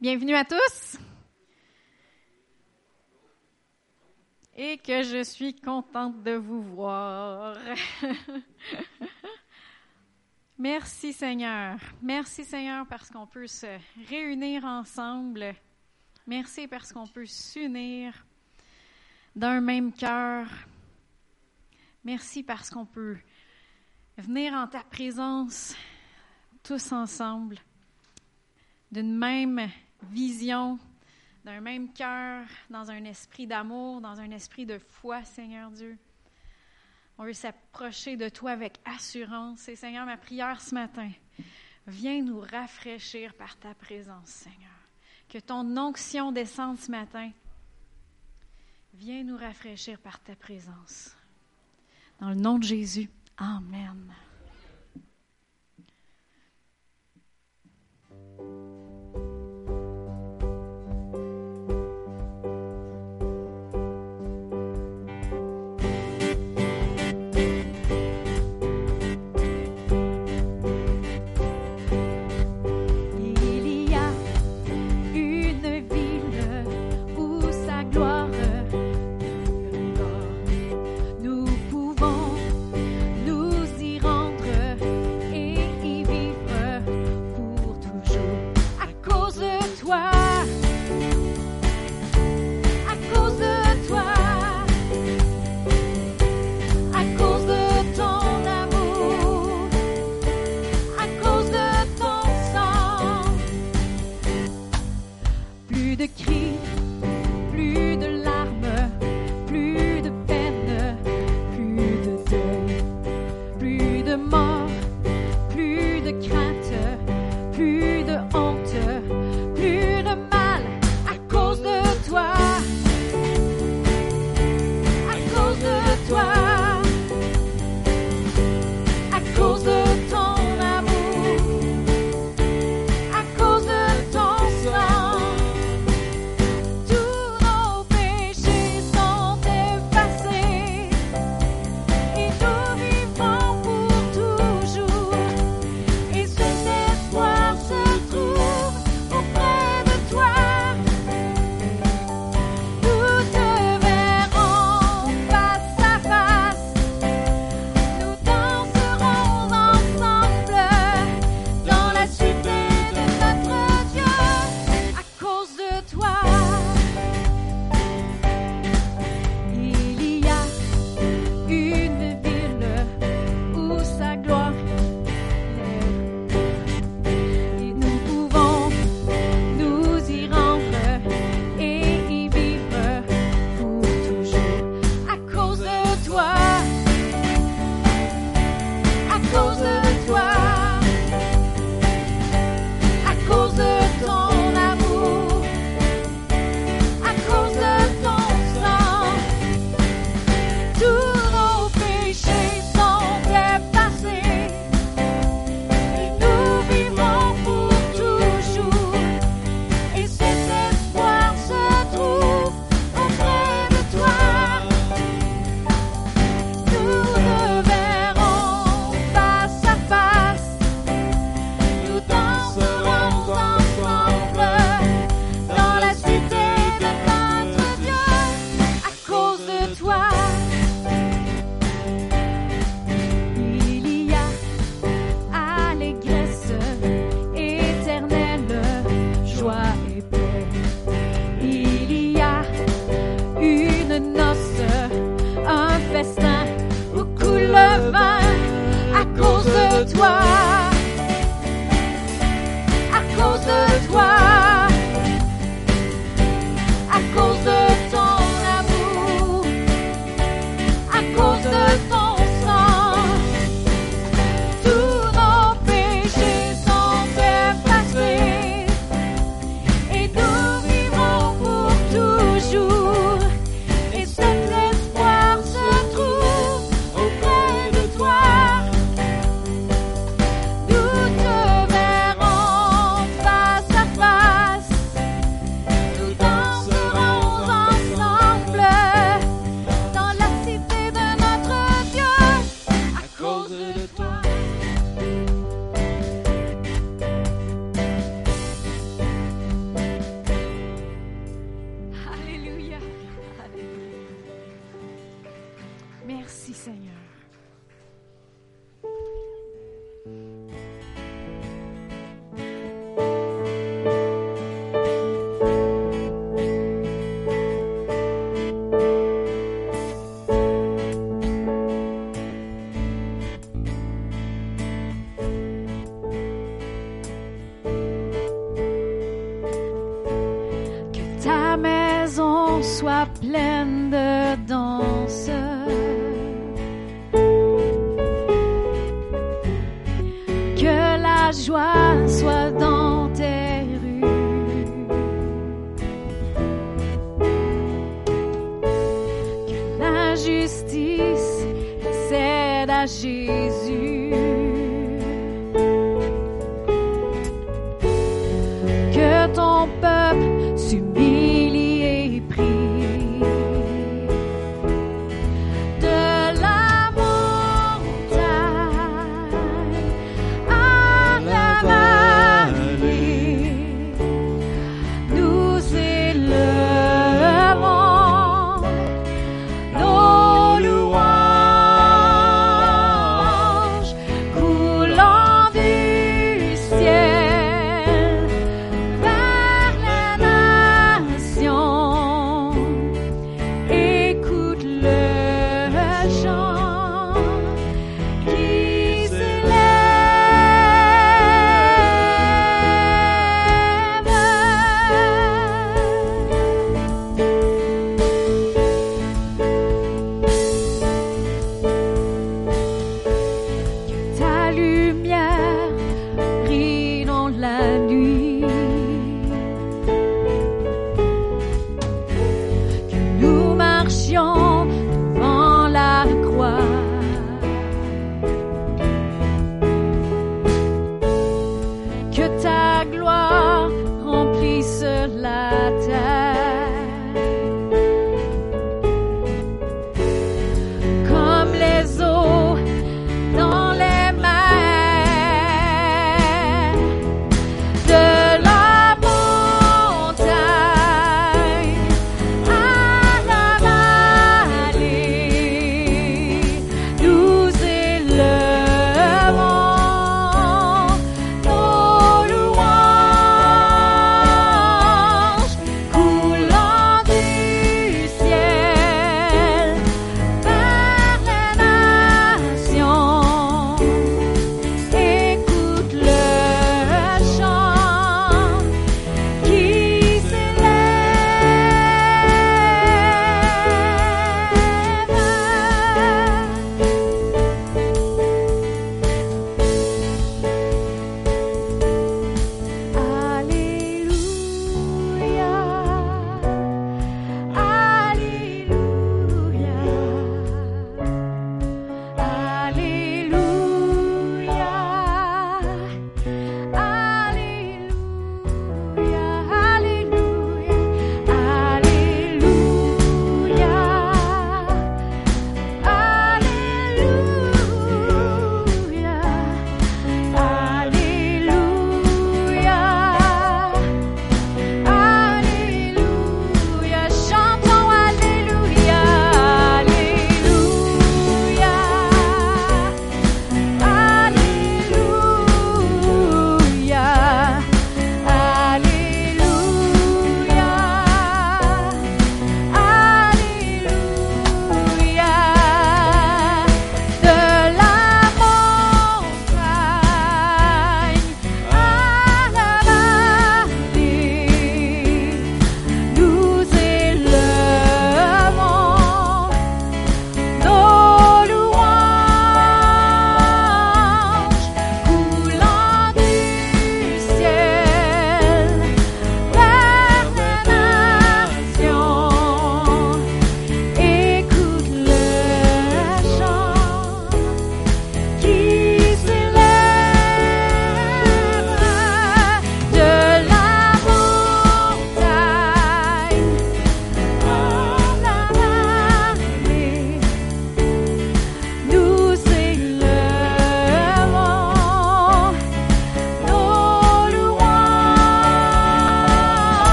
Bienvenue à tous. Et que je suis contente de vous voir. Merci Seigneur. Merci Seigneur parce qu'on peut se réunir ensemble. Merci parce qu'on peut s'unir d'un même cœur. Merci parce qu'on peut venir en ta présence tous ensemble d'une même vision, d'un même cœur, dans un esprit d'amour, dans un esprit de foi, Seigneur Dieu. On veut s'approcher de toi avec assurance. Et Seigneur, ma prière ce matin, viens nous rafraîchir par ta présence, Seigneur. Que ton onction descende ce matin. Viens nous rafraîchir par ta présence. Dans le nom de Jésus, Amen.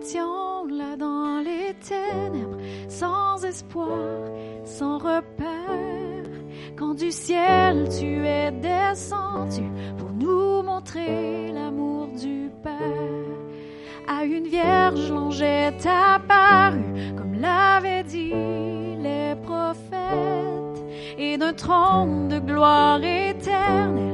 étions là dans les ténèbres, sans espoir, sans repère. Quand du ciel tu es descendu pour nous montrer l'amour du Père. À une vierge, l'ange est apparu, comme l'avaient dit les prophètes, et notre trône de gloire éternelle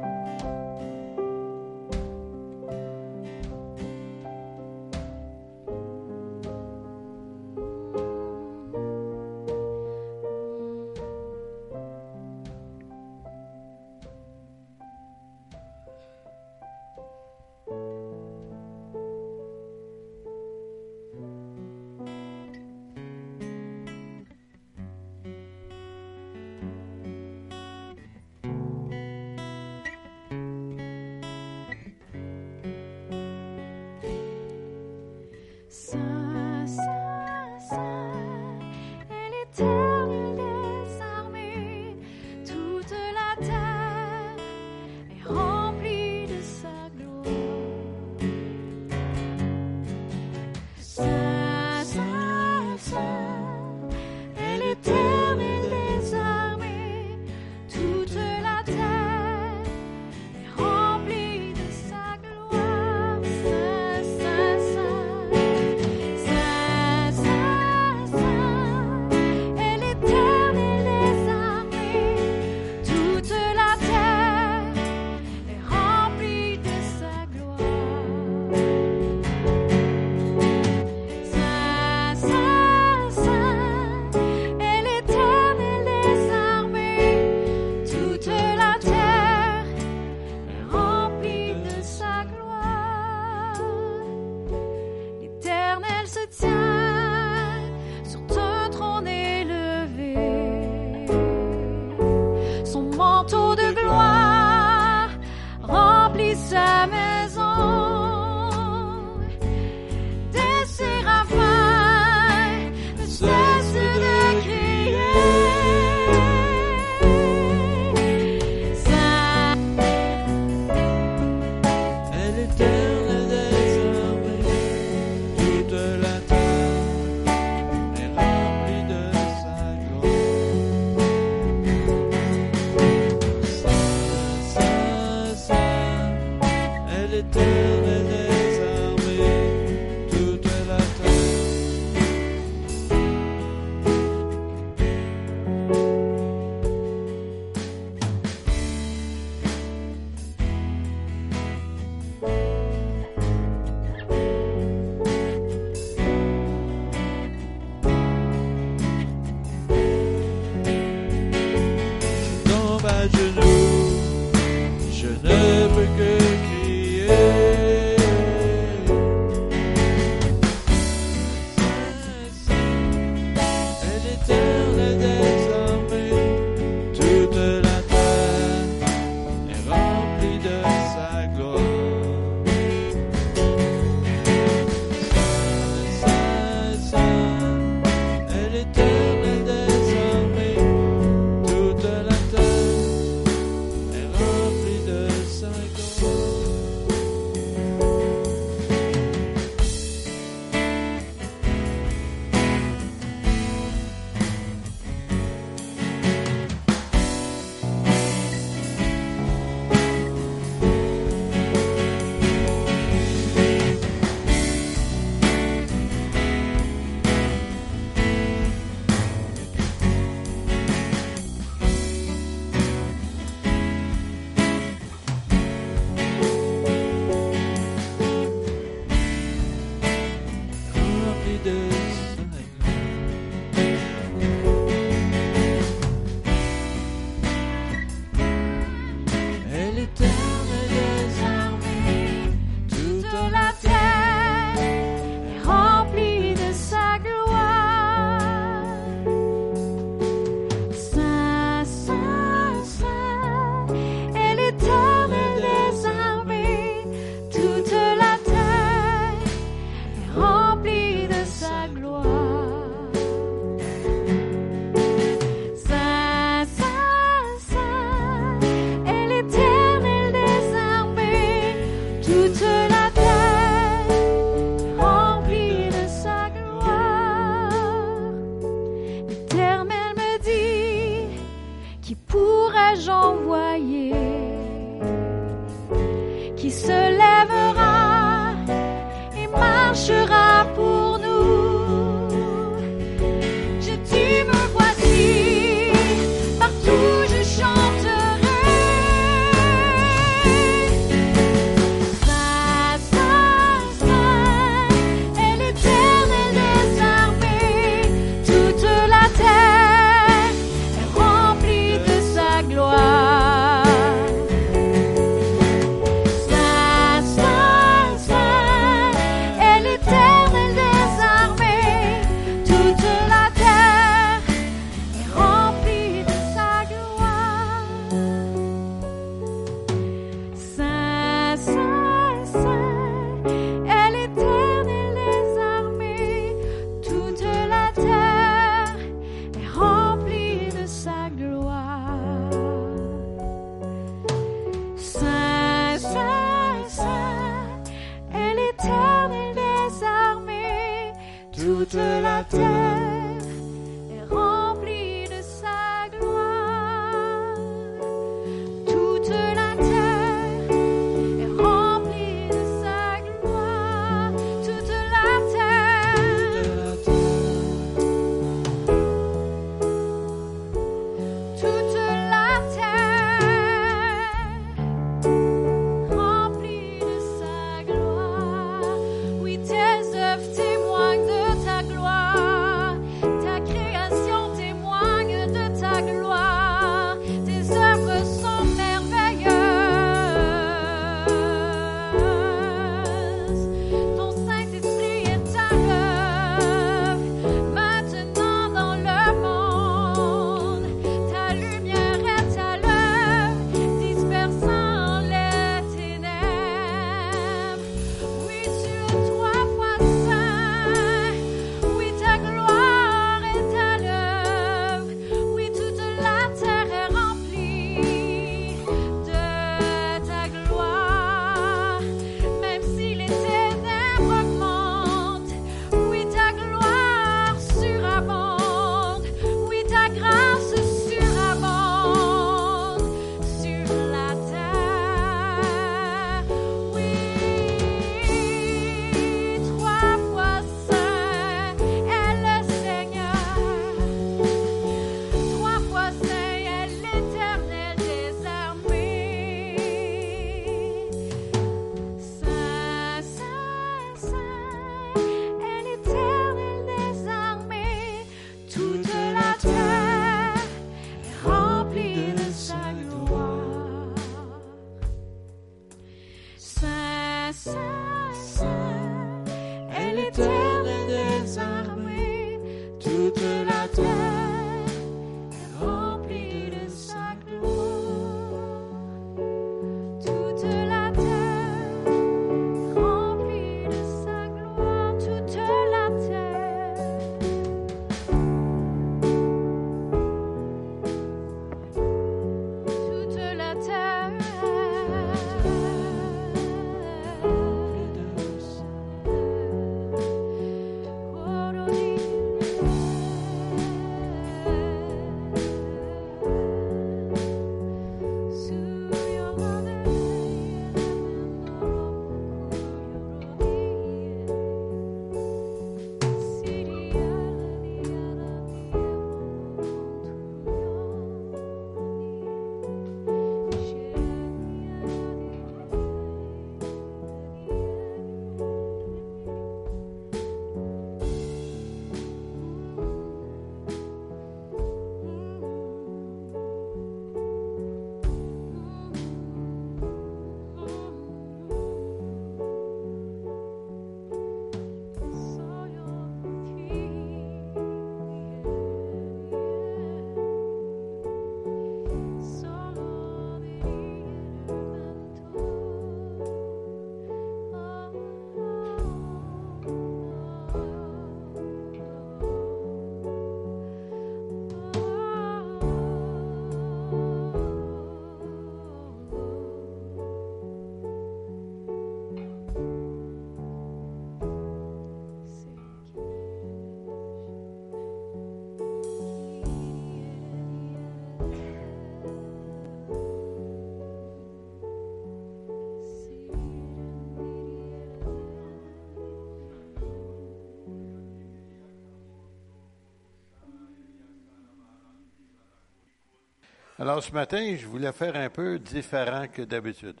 Alors, ce matin, je voulais faire un peu différent que d'habitude.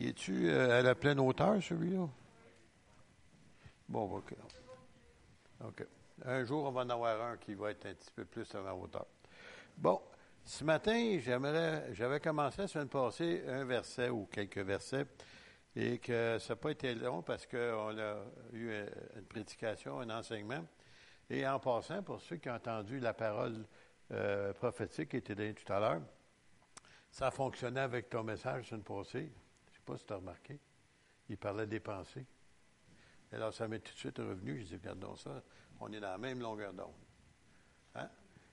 Es-tu euh, à la pleine hauteur, celui-là? Bon, OK. OK. Un jour, on va en avoir un qui va être un petit peu plus à ma hauteur. Bon, ce matin, j'aimerais, j'avais commencé la semaine passée un verset ou quelques versets et que ça n'a pas été long parce qu'on a eu une prédication, un enseignement. Et en passant, pour ceux qui ont entendu la parole euh, prophétique qui était donnée tout à l'heure, ça fonctionnait avec ton message la semaine passée. Je ne sais pas si tu as remarqué. Il parlait des pensées. Alors, ça m'est tout de suite revenu. Je dis, regardons ça. On est dans la même longueur d'onde. Hein?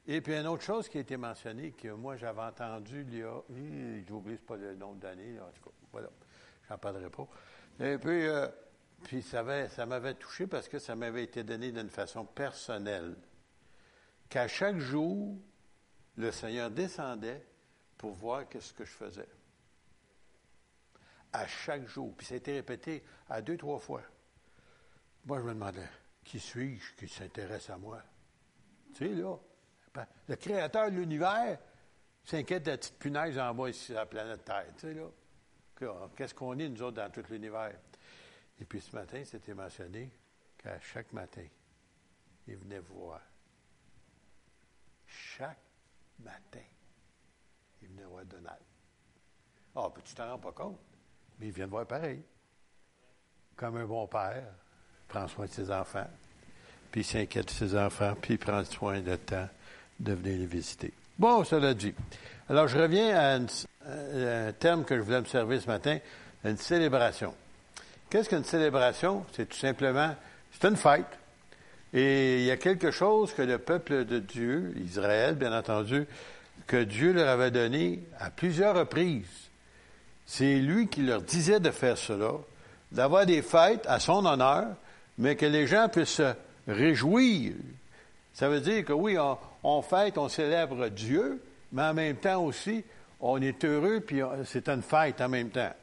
Et puis, une autre chose qui a été mentionnée, que moi, j'avais entendu il y a, j'oublie pas le nombre d'années, en tout cas, voilà, j'en parlerai pas. Et puis, euh, puis ça m'avait touché parce que ça m'avait été donné d'une façon personnelle. Qu'à chaque jour, le Seigneur descendait pour voir ce que je faisais. À chaque jour. Puis ça a été répété à deux, trois fois. Moi, je me demandais, qui suis-je qui s'intéresse à moi? Tu sais, là, ben, le créateur de l'univers s'inquiète de la petite punaise en bas ici sur la planète Terre. Tu sais, là. Qu'est-ce qu'on est, nous autres, dans tout l'univers? Et puis ce matin, c'était mentionné qu'à chaque matin, il venait voir. Chaque matin, il venait voir Donald. Ah, oh, tu t'en rends pas compte, mais il vient de voir pareil. Comme un bon père, prend soin de ses enfants, puis il s'inquiète de ses enfants, puis il prend soin de temps de venir les visiter. Bon, cela dit. Alors, je reviens à, un terme que je voulais me servir ce matin, une célébration. Qu'est-ce qu'une célébration? C'est tout simplement, c'est une fête. Et il y a quelque chose que le peuple de Dieu, Israël, bien entendu, que Dieu leur avait donné à plusieurs reprises. C'est lui qui leur disait de faire cela, d'avoir des fêtes à son honneur, mais que les gens puissent se réjouir. Ça veut dire que oui, on, fête, on célèbre Dieu, mais en même temps aussi, on est heureux, puis c'est une fête en même temps.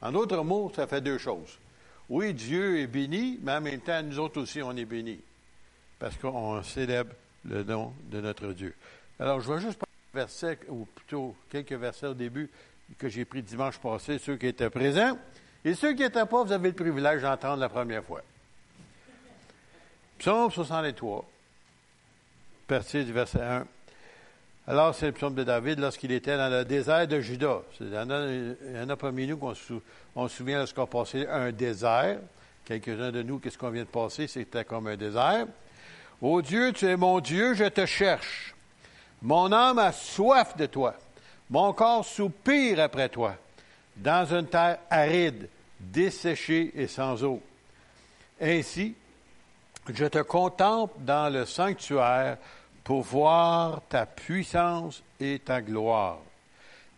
En d'autres mots, ça fait deux choses. Oui, Dieu est béni, mais en même temps, nous autres aussi, on est bénis. Parce qu'on célèbre le nom de notre Dieu. Alors, je vais juste prendre un verset, ou plutôt quelques versets au début que j'ai pris dimanche passé, ceux qui étaient présents. Et ceux qui n'étaient pas, vous avez le privilège d'entendre la première fois. Psaume 63, partie du verset 1. Alors, c'est le psaume de David lorsqu'il était dans le désert de Juda. Il y en a, parmi nous qu'on se, souvient lorsqu'on passait un désert. Quelques-uns de nous, qu'est-ce qu'on vient de passer? C'était comme un désert. Ô Dieu, tu es mon Dieu, je te cherche. Mon âme a soif de toi. Mon corps soupire après toi. Dans une terre aride, desséchée et sans eau. Ainsi, je te contemple dans le sanctuaire pour voir ta puissance et ta gloire,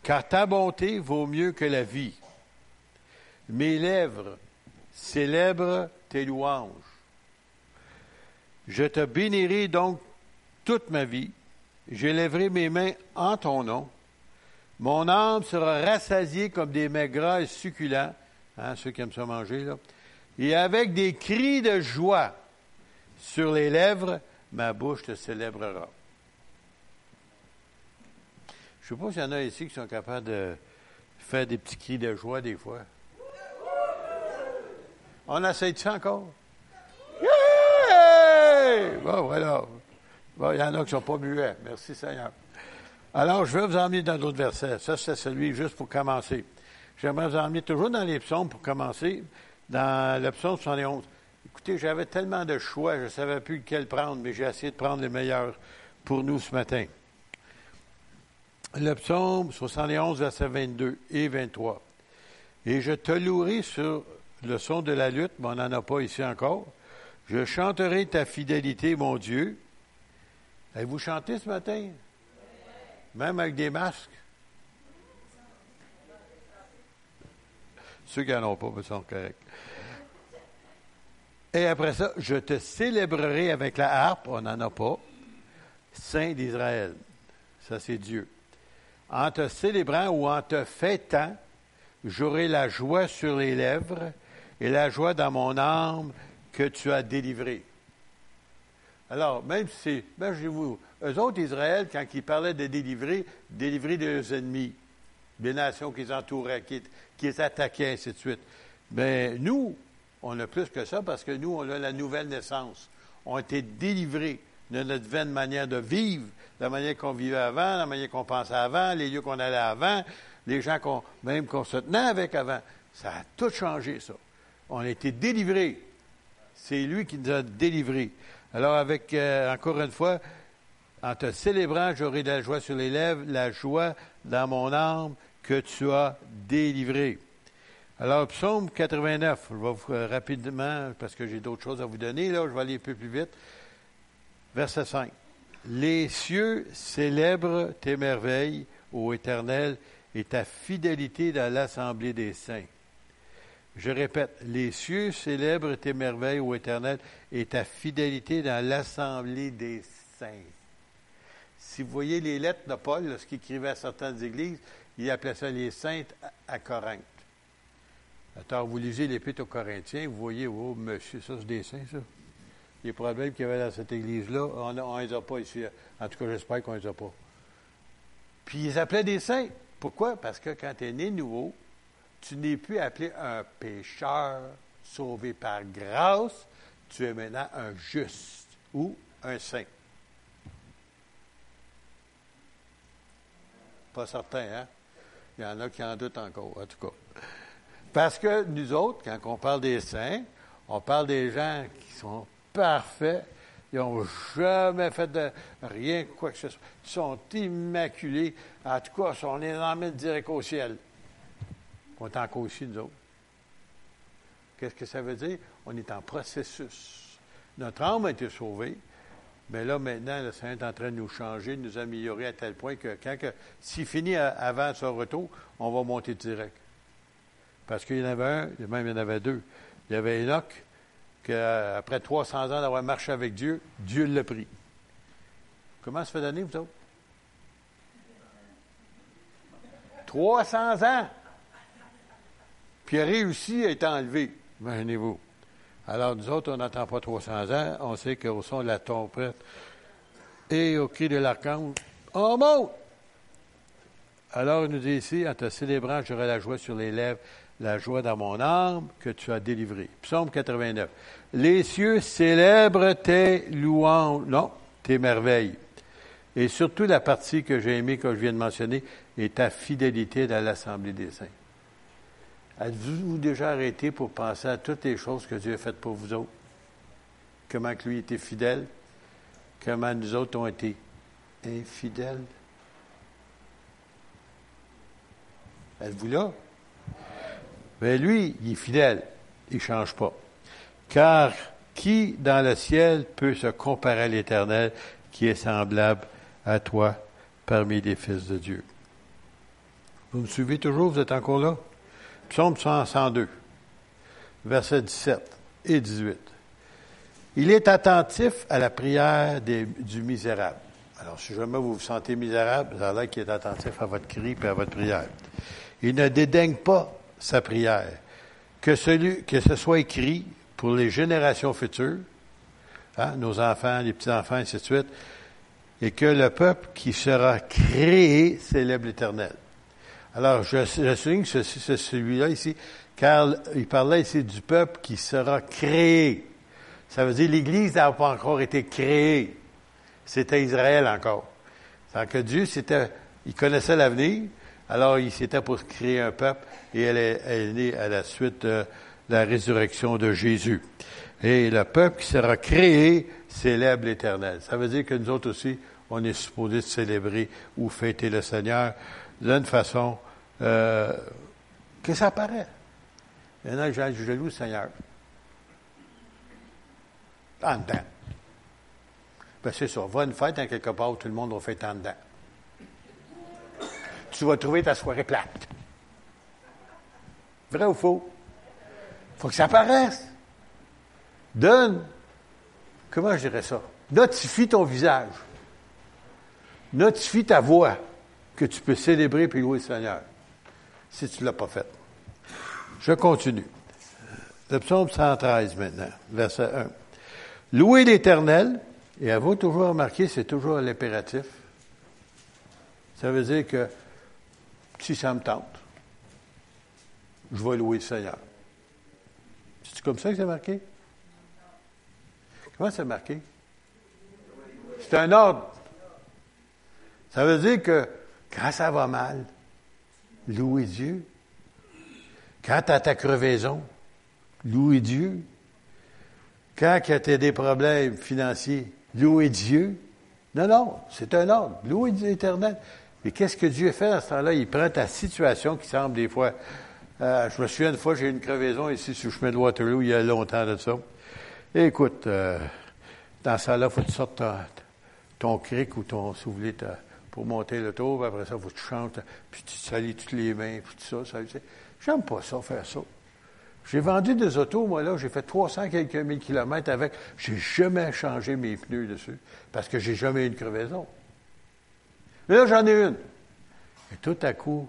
car ta bonté vaut mieux que la vie. Mes lèvres célèbrent tes louanges. Je te bénirai donc toute ma vie. J'élèverai mes mains en ton nom. Mon âme sera rassasiée comme des mets et succulents, hein, ceux qui aiment ça manger, là, et avec des cris de joie sur les lèvres, ma bouche te célébrera. Je ne sais pas s'il y en a ici qui sont capables de faire des petits cris de joie des fois. On essaie de ça encore? Bon, voilà. Il y en a qui ne sont pas muets. Merci Seigneur. Alors, je vais vous emmener dans d'autres versets. Ça, c'est celui juste pour commencer. J'aimerais vous emmener toujours dans les psaumes pour commencer, dans le psaume 71. Écoutez, j'avais tellement de choix, je ne savais plus lequel prendre, mais j'ai essayé de prendre les meilleurs pour nous ce matin. Le psaume 71, versets 22 et 23. Et je te louerai sur le son de la lutte, mais on n'en a pas ici encore. Je chanterai ta fidélité, mon Dieu. Avez-vous chanté ce matin? Même avec des masques? Ceux qui n'en ont pas, sont corrects. Et après ça, je te célébrerai avec la harpe, on n'en a pas, Saint d'Israël. Ça, c'est Dieu. En te célébrant ou en te fêtant, j'aurai la joie sur les lèvres et la joie dans mon âme que tu as délivrée. Alors, même si, imaginez-vous, eux autres, Israël, quand ils parlaient de délivrer, délivrer des ennemis, des nations qui les entouraient, qui, les attaquaient, ainsi de suite. Bien, nous, on a plus que ça parce que nous, on a la nouvelle naissance. On a été délivrés de notre vaine manière de vivre, la manière qu'on vivait avant, la manière qu'on pensait avant, les lieux qu'on allait avant, les gens qu'on, même qu'on se tenait avec avant. Ça a tout changé, ça. On a été délivrés. C'est lui qui nous a délivrés. Alors, avec, euh, encore une fois, en te célébrant, j'aurai de la joie sur les lèvres, la joie dans mon âme que tu as délivré. Alors, psaume 89, je vais vous euh, rapidement, parce que j'ai d'autres choses à vous donner, là, je vais aller un peu plus vite. Verset 5. Les cieux célèbrent tes merveilles, ô Éternel, et ta fidélité dans l'assemblée des saints. Je répète, les cieux célèbrent tes merveilles, ô Éternel, et ta fidélité dans l'assemblée des saints. Si vous voyez les lettres de Paul, lorsqu'il écrivait à certaines églises, il appelait ça les saintes à Corinthe. Attends, vous lisez l'Épître aux Corinthiens, vous voyez, oh, monsieur, ça, c'est des saints, ça. Les problèmes qu'il y avait dans cette église-là, on ne les a pas ici. En tout cas, j'espère qu'on ne les a pas. Puis ils appelaient des saints. Pourquoi? Parce que quand tu es né nouveau, tu n'es plus appelé un pécheur sauvé par grâce, tu es maintenant un juste ou un saint. Pas certain, hein? Il y en a qui en doutent encore, en tout cas. Parce que nous autres, quand on parle des saints, on parle des gens qui sont parfaits, ils n'ont jamais fait de rien, quoi que ce soit. Ils sont immaculés. En tout cas, on les emmène direct au ciel. On est aussi, nous autres. Qu'est-ce que ça veut dire? On est en processus. Notre âme a été sauvée, mais là, maintenant, le Seigneur est en train de nous changer, de nous améliorer à tel point que quand, s'il finit avant son retour, on va monter direct. Parce qu'il y en avait un, même il y en avait deux. Il y avait Enoch, qu'après 300 ans d'avoir marché avec Dieu, Dieu l'a pris. Comment ça fait d'années, vous autres? 300 ans! Il a réussi à être enlevé. Imaginez-vous. Alors, nous autres, on n'attend pas 300 ans. On sait qu'au son de la trompette et au cri de l'archange, on monte! Alors, il nous dit ici, en te célébrant, j'aurai la joie sur les lèvres la joie dans mon âme que tu as délivré. Psaume 89. Les cieux célèbrent tes louanges, non, tes merveilles. Et surtout la partie que j'ai aimée, que je viens de mentionner, est ta fidélité dans l'Assemblée des saints. Avez-vous déjà arrêté pour penser à toutes les choses que Dieu a faites pour vous autres? Comment que lui était fidèle? Comment nous autres ont été infidèles? Êtes-vous là? Mais lui, il est fidèle. Il ne change pas. Car qui dans le ciel peut se comparer à l'Éternel qui est semblable à toi parmi les fils de Dieu? Vous me suivez toujours? Vous êtes encore là? Psaume 102, versets 17 et 18. Il est attentif à la prière du misérable. Alors, si jamais vous vous sentez misérable, a l'air qu'il est attentif à votre cri et à votre prière. Il ne dédaigne pas sa prière. Que ce soit écrit pour les générations futures, hein, nos enfants, les petits-enfants, ainsi de suite, et que le peuple qui sera créé célèbre l'Éternel. Alors, je, je souligne ce, celui-là ici, car il parlait ici du peuple qui sera créé. Ça veut dire l'Église n'a pas encore été créée. C'était Israël encore. C'est que Dieu, c'était, il connaissait l'avenir, alors il s'était pour créer un peuple et elle est, née à la suite de la résurrection de Jésus. Et le peuple qui sera créé célèbre l'Éternel. Ça veut dire que nous autres aussi, on est supposé célébrer ou fêter le Seigneur d'une façon euh, que ça paraît. Il y en a qui je jaloux, Seigneur. En dedans. Ben, c'est ça. Va une fête dans quelque part où tout le monde va fêter en dedans. Tu vas trouver ta soirée plate. Vrai ou faux? faut que ça apparaisse. Donne, comment je dirais ça? Notifie ton visage. Notifie ta voix que tu peux célébrer et louer le Seigneur, si tu ne l'as pas fait. Je continue. Le psaume 113 maintenant, verset 1. Louez l'Éternel, Et à vous toujours remarquer, c'est toujours l'impératif. Ça veut dire que si ça me tente, je vais louer le Seigneur. C'est comme ça que c'est marqué? Comment c'est marqué? C'est un ordre. Ça veut dire que quand ça va mal, louez Dieu. Quand tu as ta crevaison, louez Dieu. Quand tu as des problèmes financiers, louez Dieu. Non, non, c'est un ordre. Louez Dieu éternel. Et qu'est-ce que Dieu fait à ce temps-là? Il prend ta situation qui semble des fois. Euh, je me souviens une fois, j'ai eu une crevaison ici sur le chemin de Waterloo, il y a longtemps de ça. écoute, euh, dans ça là, il faut que tu sortes ton, cric ou ton soufflet pour monter le tour, après ça, que tu puis tu salis toutes les mains, puis tout ça. ça J'aime pas ça, faire ça. J'ai vendu des autos, moi, là, j'ai fait 300 quelques mille kilomètres avec. J'ai jamais changé mes pneus dessus, parce que j'ai jamais eu une crevaison. Mais là, j'en ai une. Et tout à coup,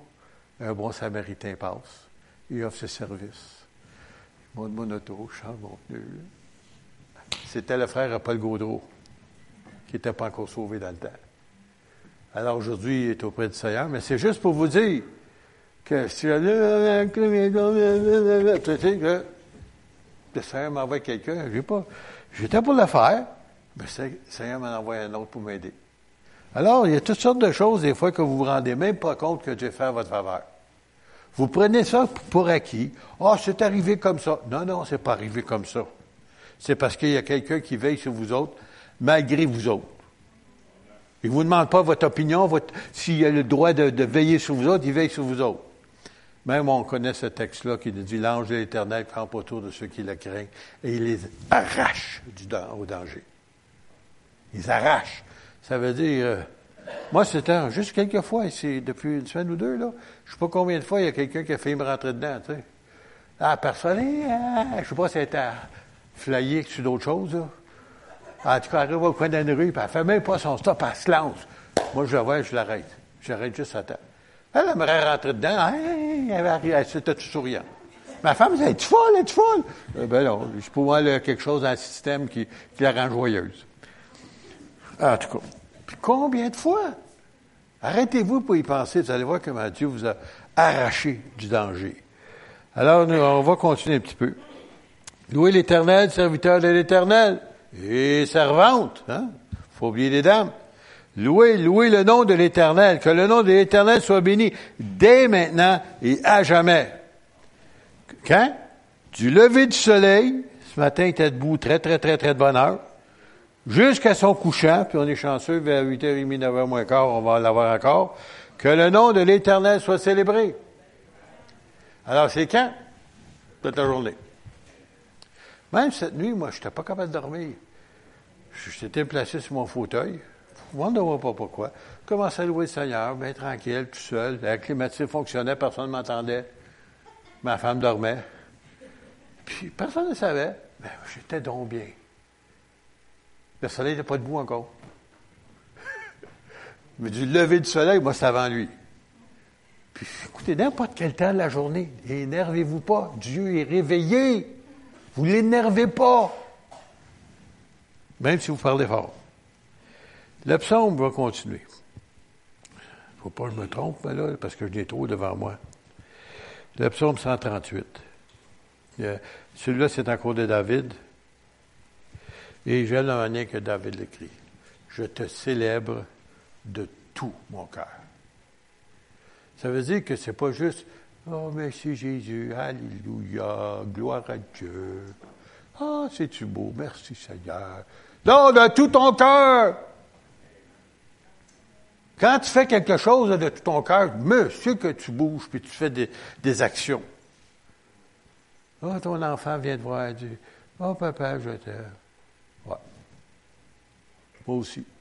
un bon samaritain passe. Il offre ses services. Il monte mon auto, change mon pneu. C'était le frère à Paul Gaudreau, qui n'était pas encore sauvé dans le temps. Alors aujourd'hui, il est auprès du Seigneur, mais c'est juste pour vous dire que si que le Seigneur m'envoie quelqu'un, j'ai pas, j'étais pour le faire, mais le Seigneur m'en envoie un autre pour m'aider. Alors, il y a toutes sortes de choses, des fois, que vous vous rendez même pas compte que Dieu fait à votre faveur. Vous prenez ça pour acquis. Ah, oh, c'est arrivé comme ça. Non, non, c'est pas arrivé comme ça. C'est parce qu'il y a quelqu'un qui veille sur vous autres, malgré vous autres. Il ne vous demande pas votre opinion, s'il a le droit de, veiller sur vous autres, il veille sur vous autres. Même on connaît ce texte-là qui nous dit l'ange de l'Éternel campe autour de ceux qui le craignent et il les arrache au danger. Ils arrachent. Ça veut dire, euh, moi, c'était juste quelques fois, depuis une semaine ou deux, là. Je sais pas combien de fois il y a quelqu'un qui a failli me rentrer dedans. Ah, personne, ah, je sais pas si elle était flyée sur d'autres choses, là. En tout cas, arrive au coin d'une rue, puis elle fait même pas son stop, elle se lance. Moi, je la vois, je l'arrête. J'arrête juste à temps. Elle aimerait rentrer dedans, hey, elle elle était tout souriant. Ma femme disait, es-tu folle, es-tu folle? Euh, ben non, c'est pour moi quelque chose dans le système qui, qui la rend joyeuse. En tout cas. Puis combien de fois? Arrêtez-vous pour y penser, vous allez voir comment Dieu vous a arraché du danger. Alors, nous, on va continuer un petit peu. Louez l'Éternel, serviteur de l'Éternel, et servante, hein? Faut oublier les dames. Louez, louez le nom de l'Éternel, que le nom de l'Éternel soit béni dès maintenant et à jamais. Quand? Du lever du soleil, ce matin, il était debout très, très, très, très de bonne heure jusqu'à son couchant, puis on est chanceux, vers 8h30, 9h moins quart, on va l'avoir encore, que le nom de l'Éternel soit célébré. Alors, c'est quand? Toute la journée. Même cette nuit, moi, je n'étais pas capable de dormir. J'étais placé sur mon fauteuil. Moi, ne voit pas pourquoi. Commençais à louer le Seigneur, bien tranquille, tout seul. La climatisation fonctionnait, personne ne m'entendait. Ma femme dormait. Puis personne ne savait. Mais j'étais donc bien. Le soleil n'était pas debout encore. Mais du lever du soleil, moi, c'est avant lui. Puis écoutez, n'importe quel temps de la journée, énervez-vous pas. Dieu est réveillé. Vous ne l'énervez pas. Même si vous parlez fort. Le psaume va continuer. Il ne faut pas que je me trompe, là, parce que je l'ai trop devant moi. Le psaume 138. Celui-là, c'est encore de David. Et j'aime la manière que David l'écrit. Je te célèbre de tout mon cœur. Ça veut dire que c'est pas juste Oh, merci Jésus, Alléluia, gloire à Dieu. Ah, c'est-tu beau, merci Seigneur. Non, de tout ton cœur. Quand tu fais quelque chose de tout ton cœur, monsieur que tu bouges puis tu fais des, des actions. Oh, ton enfant vient de voir Dieu. Oh, papa, je t'aime. Moi aussi.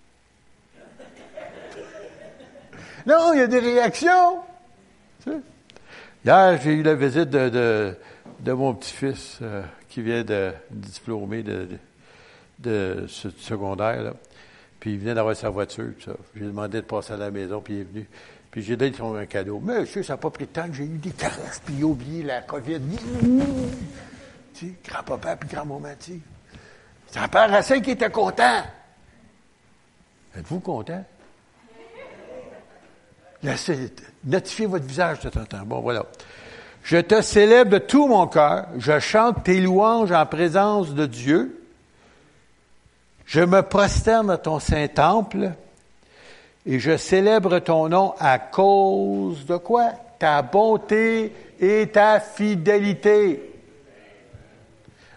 Non, il y a des réactions. Hier, j'ai eu la visite de, de, mon petit-fils euh, qui vient de, diplômer de, de, secondaire. Là. Puis il venait d'avoir sa voiture. J'ai demandé de passer à la maison, puis il est venu. Puis j'ai donné un cadeau. Monsieur, ça n'a pas pris de temps j'ai eu des caresses, puis il a oublié la COVID. tu sais, grand-papa puis grand-maman, tu Ça paraissait qu'il était content. Êtes-vous content? Notifiez votre visage de temps en temps. Bon, voilà. Je te célèbre de tout mon cœur. Je chante tes louanges en présence de Dieu. Je me prosterne à ton saint temple et je célèbre ton nom à cause de quoi? Ta bonté et ta fidélité.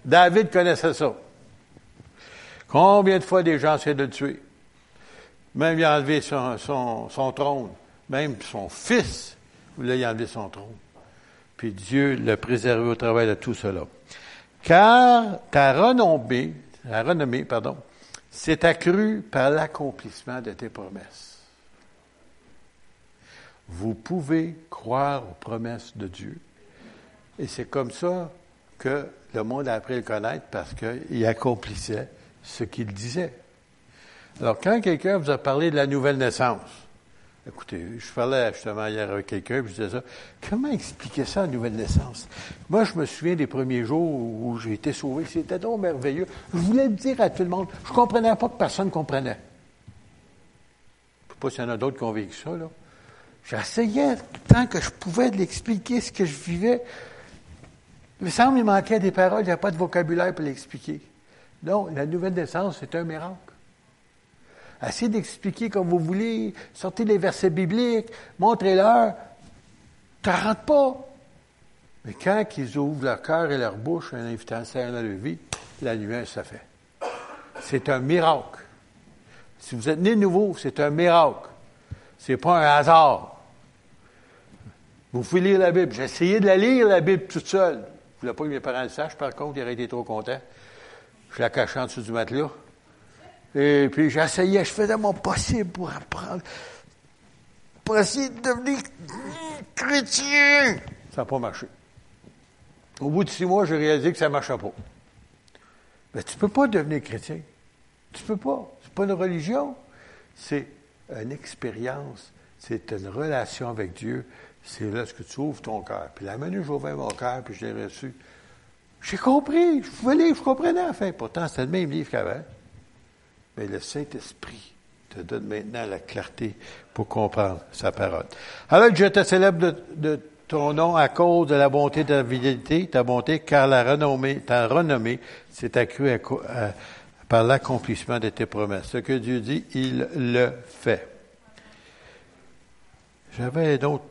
David connaissait ça. Combien de fois des gens essaient de le tuer? Même il a enlevé son, trône. Même son fils voulait y enlever son trône. Puis Dieu l'a préservé au travail de tout cela. Car ta renommée, ta renommée, pardon, s'est accrue par l'accomplissement de tes promesses. Vous pouvez croire aux promesses de Dieu. Et c'est comme ça que le monde a appris à le connaître parce qu'il accomplissait ce qu'il disait. Alors, quand quelqu'un vous a parlé de la nouvelle naissance, écoutez, je parlais justement hier avec quelqu'un, puis je disais ça, comment expliquer ça, la nouvelle naissance? Moi, je me souviens des premiers jours où j'ai été sauvé, c'était donc merveilleux. Je voulais le dire à tout le monde, je comprenais pas que personne comprenait. Je ne sais pas s'il y en a d'autres qui ont vécu ça, là. J'essayais tant que je pouvais de l'expliquer, ce que je vivais. Il me semble qu'il manquait des paroles, il n'y a pas de vocabulaire pour l'expliquer. Non, la nouvelle naissance, c'est un miracle. Essayez d'expliquer comme vous voulez, sortez les versets bibliques, montrez-leur. Tu rentres pas. Mais quand ils ouvrent leur cœur et leur bouche en invitant le Seigneur dans leur vie, la lumière se fait. C'est un miracle. Si vous êtes né nouveau, c'est un miracle. C'est pas un hasard. Vous pouvez lire la Bible. J'ai essayé de la lire, la Bible, toute seule. Je voulais pas que mes parents le sachent, par contre, ils auraient été trop contents. Je la cachais en dessous du matelas. Et puis j'essayais, je faisais mon possible pour apprendre, pour essayer de devenir chrétien. Ça n'a pas marché. Au bout de six mois, j'ai réalisé que ça ne marchait pas. Mais tu ne peux pas devenir chrétien. Tu ne peux pas. C'est pas une religion. C'est une expérience. C'est une relation avec Dieu. C'est là que tu ouvres ton cœur. Puis la où j'ouvrais mon cœur, puis je l'ai reçu, j'ai compris. Je lire, je comprenais enfin. Pourtant, c'était le même livre qu'avant. Mais le Saint-Esprit te donne maintenant la clarté pour comprendre sa parole. Alors, je te célèbre de, ton nom à cause de la bonté de ta fidélité, ta bonté, car la renommée, ta renommée s'est accrue par l'accomplissement de tes promesses. Ce que Dieu dit, il le fait. J'avais d'autres,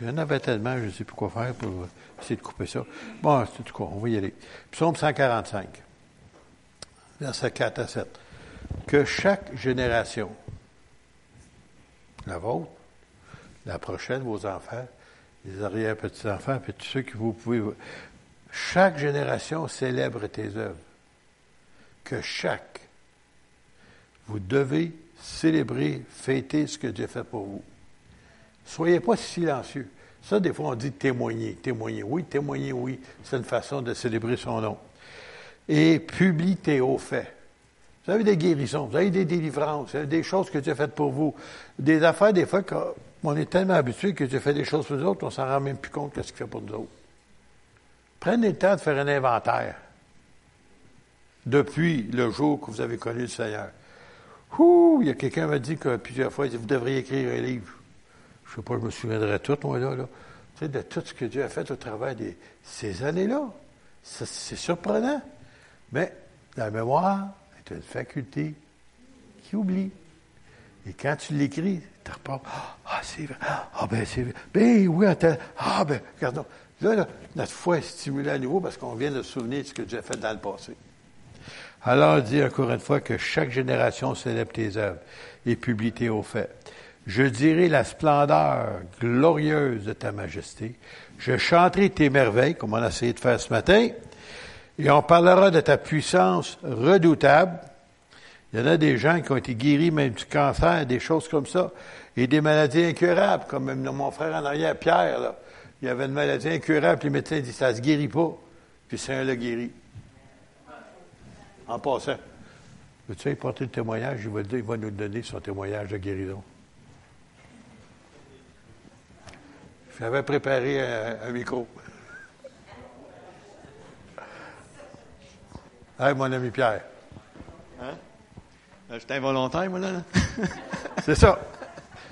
j'en avais tellement, je ne sais plus quoi faire pour essayer de couper ça. Bon, c'est tout cas, on va y aller. Psaume 145, versets 4 à 7 que chaque génération, la vôtre, la prochaine, vos enfants, les arrière-petits-enfants, puis tous ceux que vous pouvez... Chaque génération célèbre tes œuvres. Que chaque, vous devez célébrer, fêter ce que Dieu fait pour vous. Soyez pas silencieux. Ça, des fois, on dit témoigner. Témoigner, oui, témoigner, oui. C'est une façon de célébrer son nom. Et publie tes hauts faits. Vous avez des guérisons, vous avez des délivrances, des choses que Dieu a faites pour vous. Des affaires, des fois, qu'on est tellement habitué que Dieu fait des choses pour nous autres, on s'en rend même plus compte de ce qu'il fait pour nous autres. Prenez le temps de faire un inventaire depuis le jour que vous avez connu le Seigneur. Ouh, il y a quelqu'un m'a dit que plusieurs fois, vous devriez écrire un livre. Je sais pas, je me souviendrai tout, moi, là. là. Tu sais, de tout ce que Dieu a fait au travers de ces années-là. C'est surprenant. Mais la mémoire, c'est une faculté qui oublie. Et quand tu l'écris, tu repars, ah, c'est vrai, ah, ben, c'est vrai, ben, oui, attends, ah, ben, regardons. Là, là, notre foi est stimulée à nouveau parce qu'on vient de se souvenir de ce que Dieu a fait dans le passé. Alors, dit encore une fois que chaque génération célèbre tes œuvres et publie tes hauts faits. Je dirai la splendeur glorieuse de ta majesté. Je chanterai tes merveilles, comme on a essayé de faire ce matin. Et on parlera de ta puissance redoutable. Il y en a des gens qui ont été guéris même du cancer, des choses comme ça, et des maladies incurables, comme mon frère en arrière, Pierre, là. il avait une maladie incurable, les médecins disent ça se guérit pas, puis c'est un le guéri. En passant, veux-tu apporter le témoignage? Il va, il va nous donner son témoignage de guérison. J'avais préparé un micro. Hey, mon ami Pierre. Hein? J'étais involontaire, moi, là. C'est ça.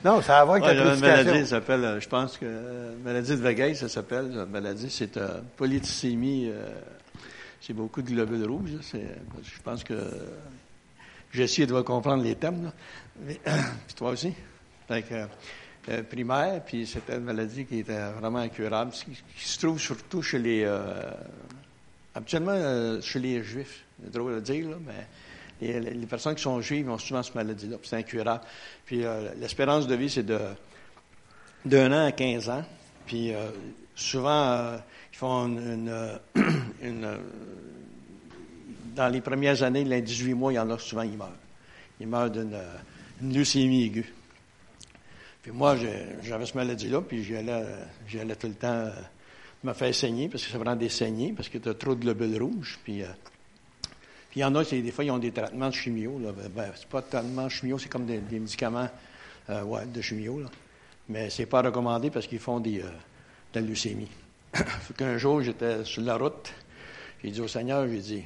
Non, ça va avoir Ouais, avec la une maladie, ça s'appelle, euh, je pense que, euh, maladie de Vegas, ça s'appelle, la maladie, c'est euh, polycythémie, euh, c'est beaucoup de globules rouges, là, je pense que Jessie doit comprendre les thèmes, là. Mais, puis toi aussi. Fait que, primaire, puis c'était une maladie qui était vraiment incurable, qui, qui se trouve surtout chez les, habituellement euh, chez les Juifs, c'est drôle à dire, là, mais les, personnes qui sont juives ont souvent cette maladie-là, c'est incurable. Puis euh, l'espérance de vie, c'est de d'un an à 15 ans. Puis euh, souvent, euh, ils font une, dans les premières années, les 18 mois, il y en a souvent, ils meurent. Ils meurent d'une une leucémie aiguë. Puis moi, j'avais cette maladie-là, puis j'y allais tout le temps me faire saigner, parce que ça prend des saignées, parce que tu as trop de globules rouges. Puis, euh, puis il y en a, des fois, ils ont des traitements de chimio. Là. Ben, ben, c'est pas tellement chimio, c'est comme des, médicaments euh, ouais, de chimio. Là. Mais c'est pas recommandé parce qu'ils font des, euh, de la leucémie. fait qu'un jour, j'étais sur la route, j'ai dit au Seigneur, j'ai dit,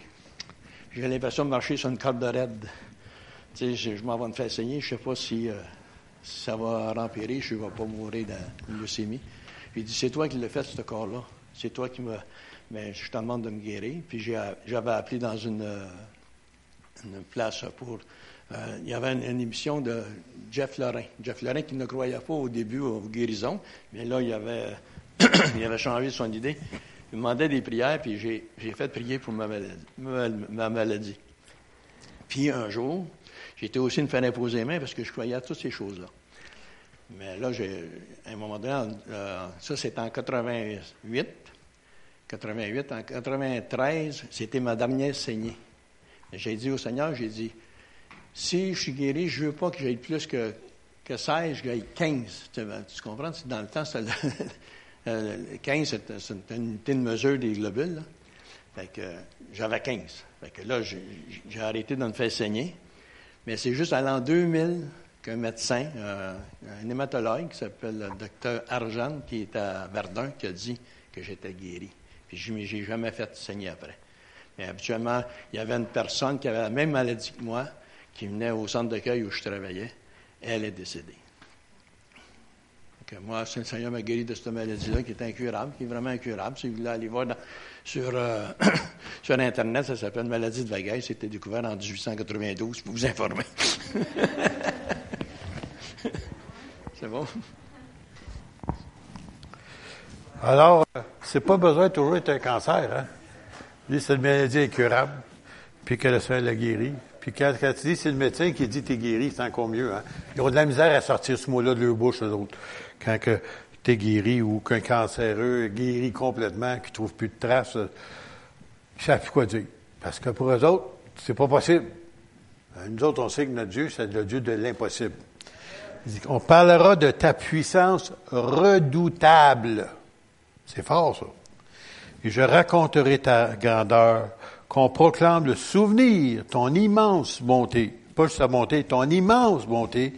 j'ai l'impression de marcher sur une corde de raide. Tu sais, je, m'en vais me faire saigner, je sais pas si, ça va rempirer, je ne vais pas mourir d'une leucémie. Puis il dit, c'est toi qui l'as fait, ce corps-là. C'est toi qui me... Mais je te demande de me guérir. Puis j'avais appelé dans une, euh, une place pour... euh, il y avait une, une émission de Jeff Lorrain. Jeff Lorrain qui ne croyait pas au début aux guérisons, mais là, il avait, il avait changé son idée. Il demandait des prières, puis j'ai fait prier pour ma maladie. Ma, ma maladie. Puis un jour, j'étais aussi me faire imposer les mains parce que je croyais à toutes ces choses-là. Mais là, à un moment donné, euh, ça c'était en 88. 88. En 93, c'était ma dernière saignée. J'ai dit au Seigneur, j'ai dit, si je suis guéri, je veux pas que j'aille plus que, que 16, que j'aille 15. Tu, comprends? C'est Dans le temps, c'était le- euh, le 15, c'était c'est une unité de mesure des globules. là. Fait que j'avais 15. Fait que là, j'ai j'ai arrêté de me faire saigner. Mais c'est juste à l'an 2000 qu'un médecin, euh, un hématologue qui s'appelle le docteur Arjan, qui est à Verdun, qui a dit que j'étais guéri. Puis je n'ai jamais fait saigner après. Mais habituellement, il y avait une personne qui avait la même maladie que moi, qui venait au centre d'accueil où je travaillais. Elle est décédée. Que moi, le Seigneur m'a guéri de cette maladie-là, qui est incurable, qui est vraiment incurable. Si vous voulez aller voir sur, euh, sur Internet, ça s'appelle maladie de Vagues. C'était découvert en 1892, pour vous informer. C'est bon? Alors, euh, c'est pas besoin de toujours être un cancer, hein? C'est une maladie incurable, puis que le Seigneur l'a guéri. Puis quand, quand tu dis c'est le médecin qui dit t'es guéri, c'est encore mieux, hein? Ils ont de la misère à sortir ce mot-là de leur bouche, eux autres. Quand que t'es guéri ou qu'un cancéreux guéri complètement, qu'il trouve plus de traces, euh, ils savent plus quoi dire. Parce que pour eux autres, c'est pas possible. Nous autres, on sait que notre Dieu, c'est le Dieu de l'impossible. On parlera de ta puissance redoutable. C'est fort, ça. Et je raconterai ta grandeur, qu'on proclame le souvenir, ton immense bonté, pas juste ta bonté, ton immense bonté,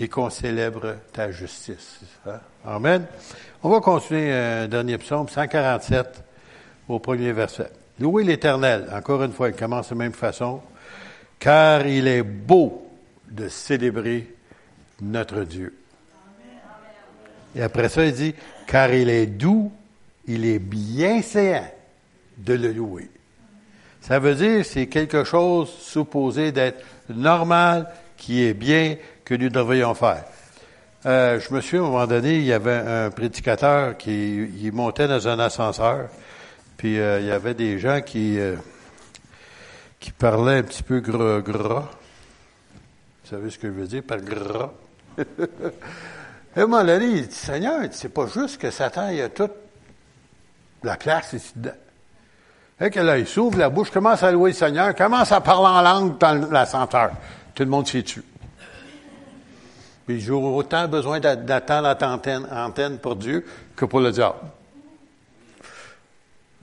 et qu'on célèbre ta justice. Hein? Amen. On va continuer un dernier psaume, 147, au premier verset. Louez l'Éternel. Encore une fois, il commence de la même façon. Car il est beau de célébrer notre Dieu. Et après ça, il dit, car il est doux, il est bien séant de le louer. Ça veut dire c'est quelque chose supposé d'être normal, qui est bien, que nous devrions faire. Euh, je me suis à un moment donné, il y avait un prédicateur qui montait dans un ascenseur, puis euh, il y avait des gens qui euh, parlaient un petit peu gras, gras. Vous savez ce que je veux dire par gras? Et à un il dit, Seigneur, c'est pas juste que Satan il a toute la place ici dedans. Et que là, il s'ouvre la bouche, commence à louer le Seigneur, commence à parler en langue dans l'ascenseur. Tout le monde s'y tue. Puis j'ai autant besoin d'a- d'attendre la antenne, pour Dieu que pour le diable.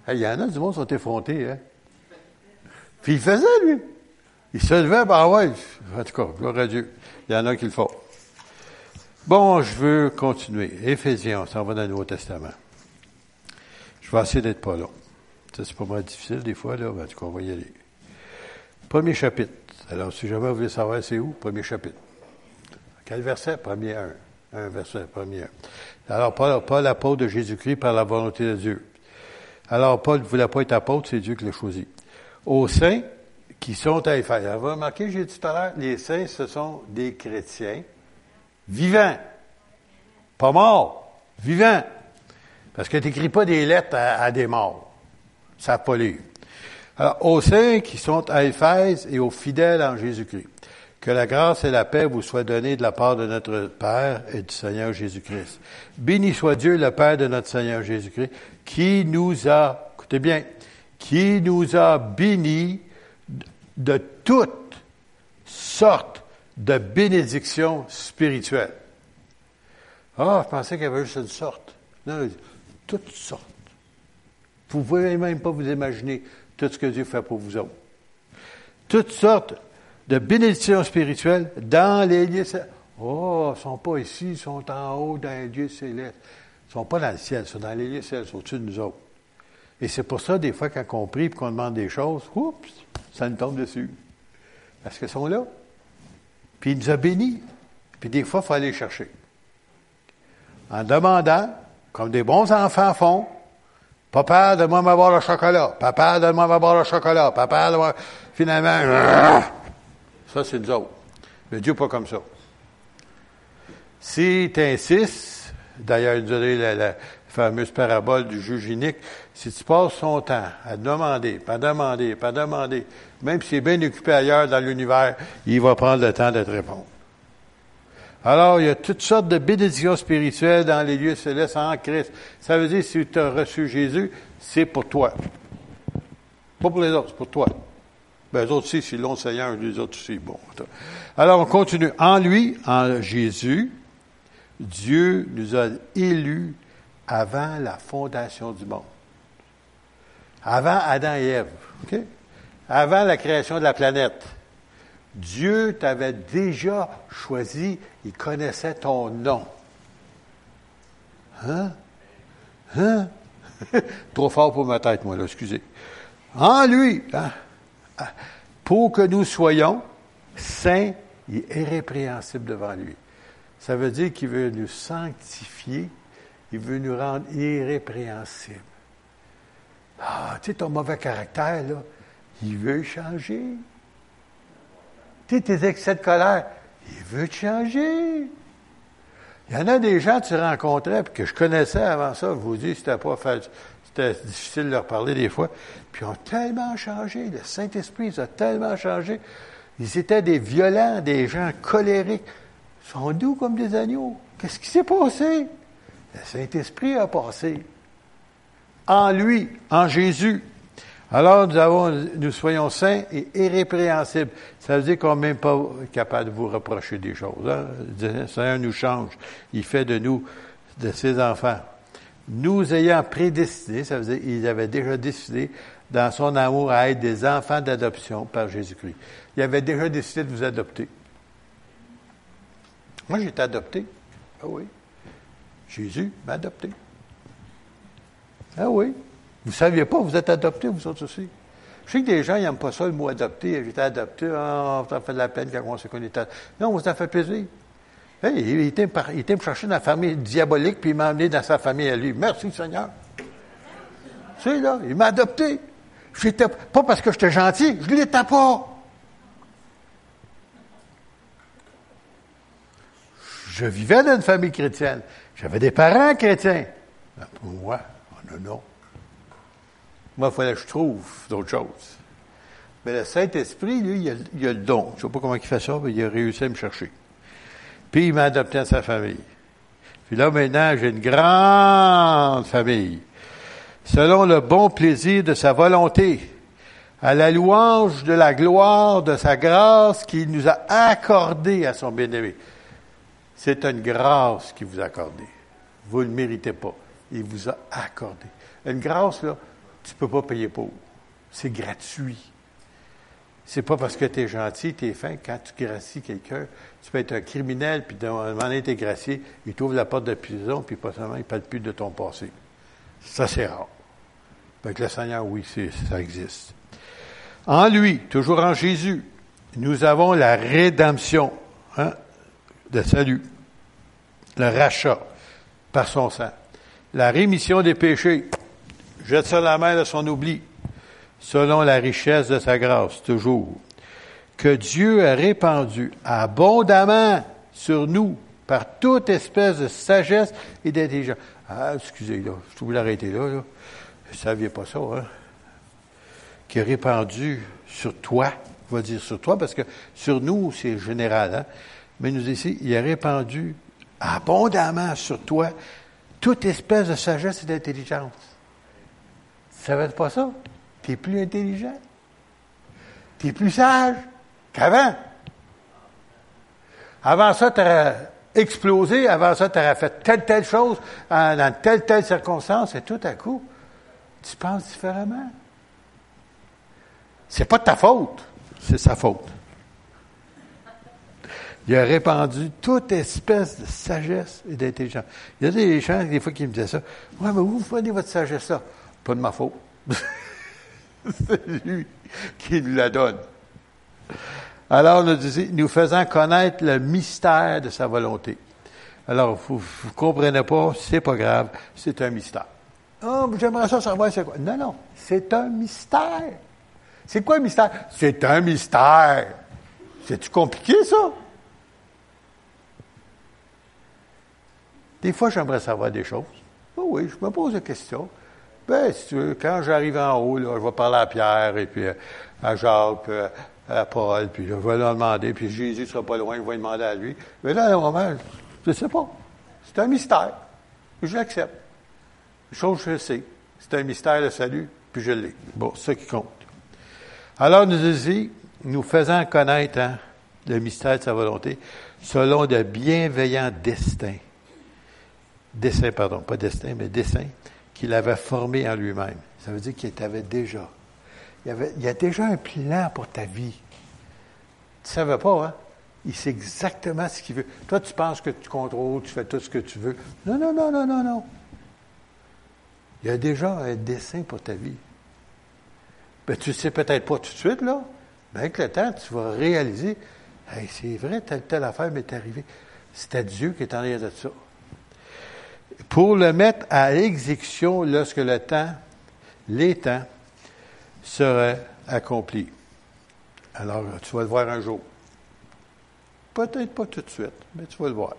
Il y en a du monde qui sont effrontés, hein? Puis il faisait, lui. Il se levait, ben ouais, en tout cas, gloire à Dieu. Il y en a qui le font. Bon, je veux continuer. Éphésiens, on s'en va dans le Nouveau Testament. Je vais essayer d'être pas long. Ça, c'est pas mal difficile des fois, là, mais en tout cas, on va y aller. Premier chapitre. Alors, si jamais vous voulez savoir c'est où, premier chapitre. Quel verset? Premier un. Un verset, premier un. Alors, Paul, Paul apôtre de Jésus-Christ par la volonté de Dieu. Alors, Paul ne voulait pas être apôtre, c'est Dieu qui l'a choisi. Aux saints qui sont à Éphèse. Vous remarquez, j'ai dit tout à l'heure, les saints, ce sont des chrétiens vivants. Pas morts, vivants. Parce que tu n'écris pas des lettres à, des morts. Ça pas lire. Alors, aux saints qui sont à Éphèse et aux fidèles en Jésus-Christ, que la grâce et la paix vous soient données de la part de notre Père et du Seigneur Jésus-Christ. Béni soit Dieu, le Père de notre Seigneur Jésus-Christ, qui nous a, écoutez bien, qui nous a bénis de toutes sortes de bénédictions spirituelles. Ah, je pensais qu'il y avait juste une sorte. Non, toutes sortes. Vous ne pouvez même pas vous imaginer tout ce que Dieu fait pour vous autres. Toutes sortes de bénédictions spirituelles dans les lieux célestes. Oh, ils ne sont pas ici, ils sont en haut dans les lieux célestes. Ils ne sont pas dans le ciel, ils sont dans les lieux célestes, au-dessus de nous autres. Et c'est pour ça, des fois, quand on prie et qu'on demande des choses, oups, ça nous tombe dessus. Parce qu'ils sont là. Puis il nous a bénis. Puis des fois, il faut aller chercher. En demandant, comme des bons enfants font, Papa, donne-moi ma boire le chocolat. Papa, donne-moi ma boire le chocolat. Papa. Finalement, ça, c'est nous autres. Mais Dieu pas comme ça. Si tu insistes, d'ailleurs, il nous a donné la, fameuse parabole du juge unique, si tu passes son temps à demander, pas demander, pas demander, même s'il est bien occupé ailleurs dans l'univers, il va prendre le temps de te répondre. Alors, il y a toutes sortes de bénédictions spirituelles dans les lieux célestes en Christ. Ça veut dire, si tu as reçu Jésus, c'est pour toi. Pas pour les autres, c'est pour toi. Ben, les autres aussi, s'ils l'ont Seigneur, les autres aussi. Bon. Alors, on continue. En lui, en Jésus, Dieu nous a élus avant la fondation du monde. Avant Adam et Ève. OK? Avant la création de la planète. Dieu t'avait déjà choisi, il connaissait ton nom. Hein? Hein? Trop fort pour ma tête, moi, là, excusez. En lui, hein? pour que nous soyons saints et irrépréhensibles devant lui. Ça veut dire qu'il veut nous sanctifier il veut nous rendre irrépréhensibles. Ah, tu sais, ton mauvais caractère, là, il veut changer. Tu sais, tes excès de colère, il veut te changer. Il y en a des gens que tu rencontrais, puis que je connaissais avant ça, je vous dis, c'était pas fait, c'était difficile de leur parler des fois, puis ils ont tellement changé, le Saint-Esprit ils ont tellement changé. Ils étaient des violents, des gens colériques. Ils sont doux comme des agneaux. Qu'est-ce qui s'est passé? Le Saint-Esprit a passé en lui, en Jésus. Alors nous soyons saints et irrépréhensibles. Ça veut dire qu'on n'est même pas capable de vous reprocher des choses. Hein? Le Seigneur nous change. Il fait de nous, de ses enfants. Nous ayant prédestinés, ça veut dire qu'il avait déjà décidé dans son amour à être des enfants d'adoption par Jésus-Christ. Il avait déjà décidé de vous adopter. Moi, j'ai été adopté. Ah oui. Jésus m'a adopté. Ah oui. Vous ne saviez pas, vous êtes adopté, vous autres aussi. Je sais que des gens, ils n'aiment pas ça, le mot adopté. J'étais adopté, ah, ça fait de la peine quand on est adopté. Non, vous a fait plaisir. il, était, il était me chercher dans la famille diabolique, puis il m'a amené dans sa famille à lui. Merci, Seigneur. Tu là, il m'a adopté. J'étais, pas parce que j'étais gentil, je l'étais pas. Je vivais dans une famille chrétienne. J'avais des parents chrétiens. Mais pour moi, oh non, non. Moi, il fallait que je trouve d'autres choses. Mais le Saint-Esprit, lui, il a, il a, le don. Je ne sais pas comment il fait ça, mais il a réussi à me chercher. Puis il m'a adopté à sa famille. Puis là, maintenant, j'ai une grande famille. Selon le bon plaisir de sa volonté, à la louange de la gloire de sa grâce qu'il nous a accordée à son bien-aimé. C'est une grâce qu'il vous a accordée. Vous ne le méritez pas. Il vous a accordé. Une grâce, là, tu ne peux pas payer pour. C'est gratuit. C'est pas parce que tu es gentil, tu es fin. Quand tu gracies quelqu'un, tu peux être un criminel, puis dans un moment donné, tu es gracié, il t'ouvre la porte de prison, puis pas seulement, il parle plus de ton passé. Ça, c'est rare. Avec le Seigneur, oui, ça existe. En lui, toujours en Jésus, nous avons la rédemption, hein, de salut, le rachat par son sang, la rémission des péchés, jette ça la main de son oubli, selon la richesse de sa grâce, toujours, que Dieu a répandu abondamment sur nous par toute espèce de sagesse et d'intelligence. Ah, excusez, là, je voulais l'arrêter là, là. Vous ne saviez pas ça, hein? Qui a répandu sur toi, on va dire sur toi, parce que sur nous, c'est général, hein? Mais nous ici, il a répandu abondamment sur toi toute espèce de sagesse et d'intelligence. Tu savais pas ça? Tu es plus intelligent. Tu es plus sage qu'avant. Avant ça, tu aurais explosé. Avant ça, tu aurais fait telle, telle chose dans telle, telle circonstance. Et tout à coup, tu penses différemment. C'est pas de ta faute. C'est sa faute. Il a répandu toute espèce de sagesse et d'intelligence. Il y a des gens, des fois, qui me disaient ça. Ouais, mais vous prenez votre sagesse-là? Pas de ma faute. C'est lui qui nous la donne. Alors, nous nous faisant connaître le mystère de sa volonté. Alors, vous ne comprenez pas, c'est pas grave, c'est un mystère. Oh, j'aimerais ça savoir c'est quoi? Non, non, c'est un mystère. C'est quoi un mystère? C'est un mystère. C'est-tu compliqué, ça? Des fois, j'aimerais savoir des choses. Oh oui, je me pose des questions. Ben, si tu veux, quand j'arrive en haut, là, je vais parler à Pierre, et puis euh, à Jacques, puis euh, à Paul, puis je vais leur demander, puis Jésus sera pas loin, je vais demander à lui. Mais là, le moment, je ne sais pas. C'est un mystère. Je l'accepte. Une chose je sais. C'est un mystère, le salut, puis je l'ai. Bon, c'est ça qui compte. Alors, nous dit, nous faisant connaître hein, le mystère de sa volonté, selon de bienveillants destins dessin, pardon, pas destin, mais dessin, qu'il avait formé en lui-même. Ça veut dire qu'il avait déjà. Il, y a déjà un plan pour ta vie. Tu ne savais pas, hein? Il sait exactement ce qu'il veut. Toi, tu penses que tu contrôles, tu fais tout ce que tu veux. Non, non, non, non, non, non. Il y a déjà un dessin pour ta vie. Ben, tu ne sais peut-être pas tout de suite, là, mais avec le temps, tu vas réaliser, hey, c'est vrai, telle, telle affaire m'est arrivée. C'était Dieu qui est en arrière de ça pour le mettre à exécution lorsque le temps, les temps, seraient accomplis. Alors, tu vas le voir un jour. Peut-être pas tout de suite, mais tu vas le voir.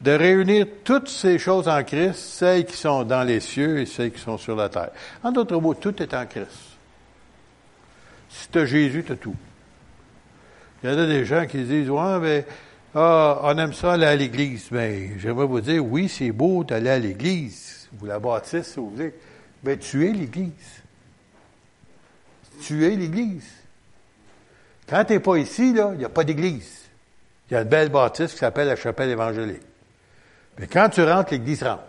De réunir toutes ces choses en Christ, celles qui sont dans les cieux et celles qui sont sur la terre. En d'autres mots, tout est en Christ. Si tu as Jésus, tu as tout. Il y en a des gens qui disent, ouais, mais ah, on aime ça aller à l'église. Mais j'aimerais vous dire, oui, c'est beau d'aller à l'église. Vous la bâtissez, si vous voulez. Mais tu es l'église. Tu es l'église. Quand tu n'es pas ici, il n'y a pas d'église. Il y a une belle bâtisse qui s'appelle la chapelle évangélique. Mais quand tu rentres, l'église rentre.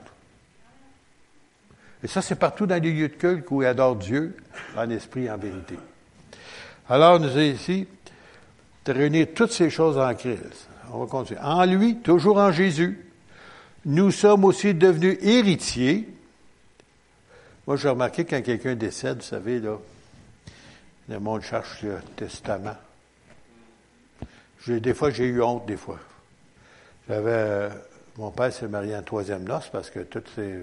Et ça, c'est partout dans les lieux de culte où il adore Dieu en esprit en vérité. Alors, nous sommes ici de réunir toutes ces choses en Christ. On va continuer. En lui, toujours en Jésus, nous sommes aussi devenus héritiers. Moi, j'ai remarqué quand quelqu'un décède, vous savez, là, le monde cherche le testament. des fois, j'ai eu honte, des fois. J'avais, euh, mon père s'est marié en troisième noce parce que toutes ces,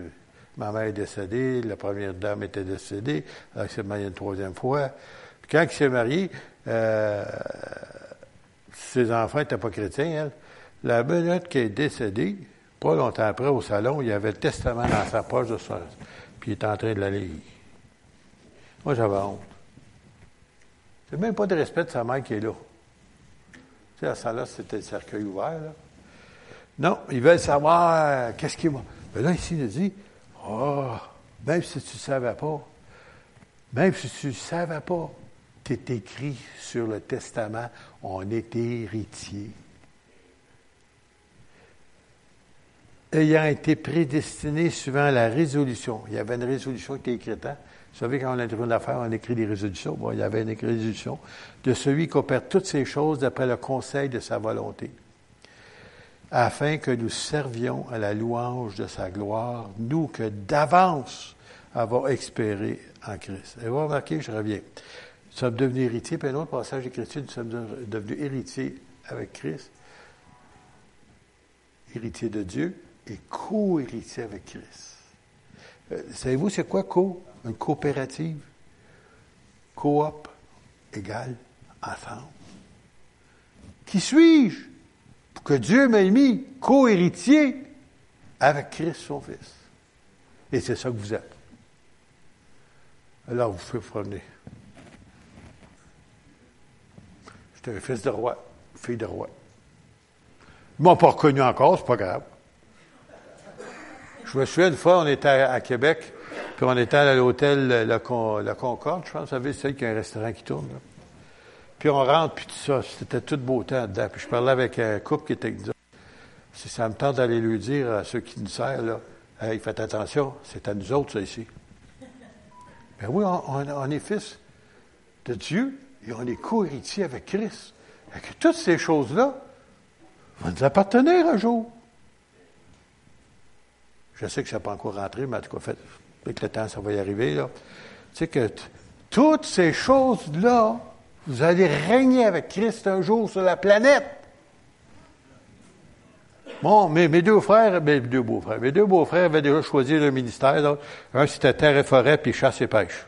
ma mère est décédée, la première dame était décédée, elle s'est mariée une troisième fois. Puis quand il s'est marié, euh, ses enfants n'étaient pas chrétiens, elle. La minute qui est décédée, pas longtemps après, au salon, il y avait le testament dans sa poche de ça. Puis il est en train de la lire. Moi, j'avais honte. C'est même pas de respect de sa mère qui est là. Tu sais, à ça là, c'était le cercueil ouvert, là. Non, ils veulent savoir qu'est-ce qui va. Mais là, ici, il nous dit, oh, même si tu ne savais pas, même si tu ne savais pas, c'est écrit sur le testament, on est héritier. Ayant été prédestiné suivant la résolution. Il y avait une résolution qui était écrite. Hein? Vous savez, quand on a une affaire, on écrit des résolutions. Bon, il y avait une résolution de celui qui opère toutes ces choses d'après le conseil de sa volonté, afin que nous servions à la louange de sa gloire, nous que d'avance avons espéré en Christ. Et vous remarquez, je reviens. Nous sommes devenus héritiers. Puis un autre passage d'écriture, nous sommes devenus héritiers avec Christ, héritiers de Dieu et co-héritiers avec Christ. Euh, savez-vous, c'est quoi co? Une coopérative? Coop égale ensemble. Qui suis-je? Pour que Dieu m'ait mis co-héritier avec Christ, son Fils? Et c'est ça que vous êtes. Alors, vous pouvez vous promener. J'étais un fils de roi, fille de roi. Ils m'ont pas reconnu encore, c'est pas grave. Je me souviens une fois, on était à, Québec, puis on était à l'hôtel la, Concorde, je pense, vous savez, c'est qu'il y a un restaurant qui tourne. Là. Puis on rentre, puis tout ça, c'était tout beau temps dedans. Puis je parlais avec un couple qui était. Si ça me tente d'aller lui dire à ceux qui nous servent, là, hey, faites attention, c'est à nous autres, ça, ici. Ben oui, on, est fils de Dieu et on est co-héritier avec Christ. Et que toutes ces choses-là vont nous appartenir un jour. Je sais que ça n'a pas encore rentré, mais en tout cas, fait, avec le temps, ça va y arriver. Là. Tu sais que toutes ces choses-là, vous allez régner avec Christ un jour sur la planète. Bon, mes, deux frères, mes deux beaux-frères, mes deux beaux-frères avaient déjà choisi le ministère. Un, c'était terre et forêt, puis chasse et pêche.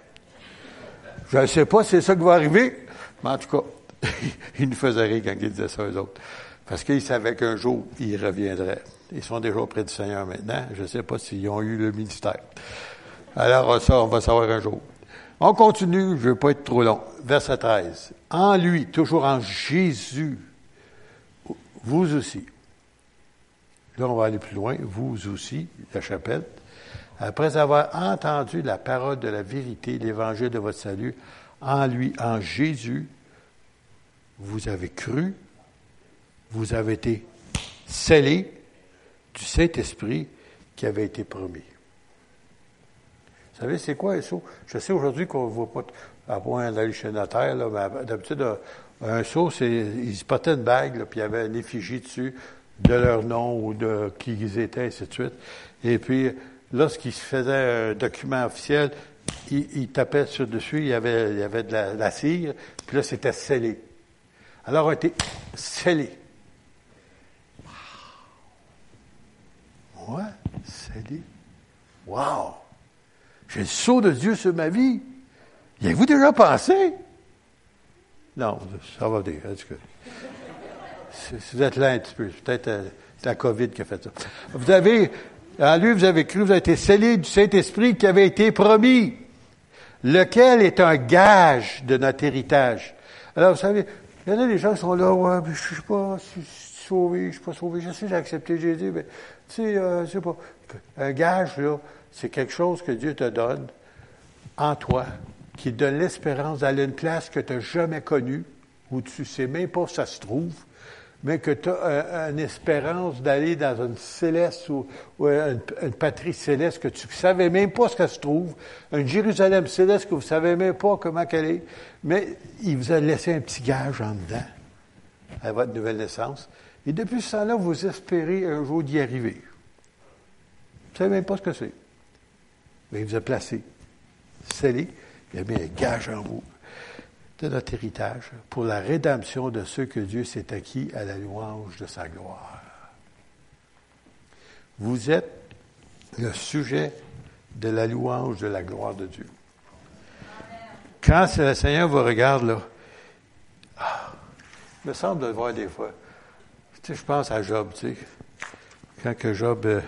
Je ne sais pas si c'est ça qui va arriver, mais en tout cas, ils nous faisaient rire quand ils disaient ça aux autres. Parce qu'ils savaient qu'un jour, ils reviendraient. Ils sont déjà auprès du Seigneur maintenant. Je ne sais pas s'ils ont eu le ministère. Alors, ça, on va savoir un jour. On continue, je ne veux pas être trop long. Verset 13. En lui, toujours en Jésus, vous aussi, Là, on va aller plus loin. Vous aussi, la chapelle. Après avoir entendu la parole de la vérité, l'évangile de votre salut, en lui, en Jésus, vous avez cru, vous avez été scellés du Saint-Esprit qui avait été promis. Vous savez, c'est quoi un saut? Je sais aujourd'hui qu'on ne voit pas à point d'aller chez notaire, là, mais d'habitude, un saut, c'est, ils se portaient une bague, puis il y avait une effigie dessus de leur nom ou de qui ils étaient, ainsi de suite. Et puis, lorsqu'ils faisaient un document officiel, ils, tapaient sur dessus, il y avait, il y avait de la, cire, puis là, c'était scellé. Alors, a été scellé. Ouais, scellé. Wow! J'ai le sceau de Dieu sur ma vie. Y avez-vous déjà pensé? Non, ça va dire. Si vous êtes là un petit peu, peut-être euh, la COVID qui a fait ça. Vous avez, en lui, vous avez cru, vous avez été scellé du Saint-Esprit qui avait été promis, lequel est un gage de notre héritage? Alors, vous savez, il y en a des gens qui sont là, ouais, mais je suis pas sauvé, je suis pas sauvé, je sais, j'ai accepté Jésus, mais, tu sais, euh, sais pas. Un gage, là, c'est quelque chose que Dieu te donne en toi, qui donne l'espérance d'aller à une place que tu n'as jamais connue, où tu sais même pas où ça se trouve, mais que tu as une espérance d'aller dans une céleste ou, une, patrie céleste que tu ne savais même pas ce qu'elle se trouve, un Jérusalem céleste que vous ne savez même pas comment qu'elle est, mais il vous a laissé un petit gage en dedans à votre nouvelle naissance. Et depuis ce temps-là, vous espérez un jour d'y arriver. Vous ne savez même pas ce que c'est. Mais il vous a placé, scellé, il a mis un gage en vous de notre héritage pour la rédemption de ceux que Dieu s'est acquis à la louange de sa gloire. Vous êtes le sujet de la louange de la gloire de Dieu. Quand le Seigneur vous regarde, là, ah, il me semble de le voir des fois. Tu sais, je pense à Job, tu sais. Quand que Job, euh,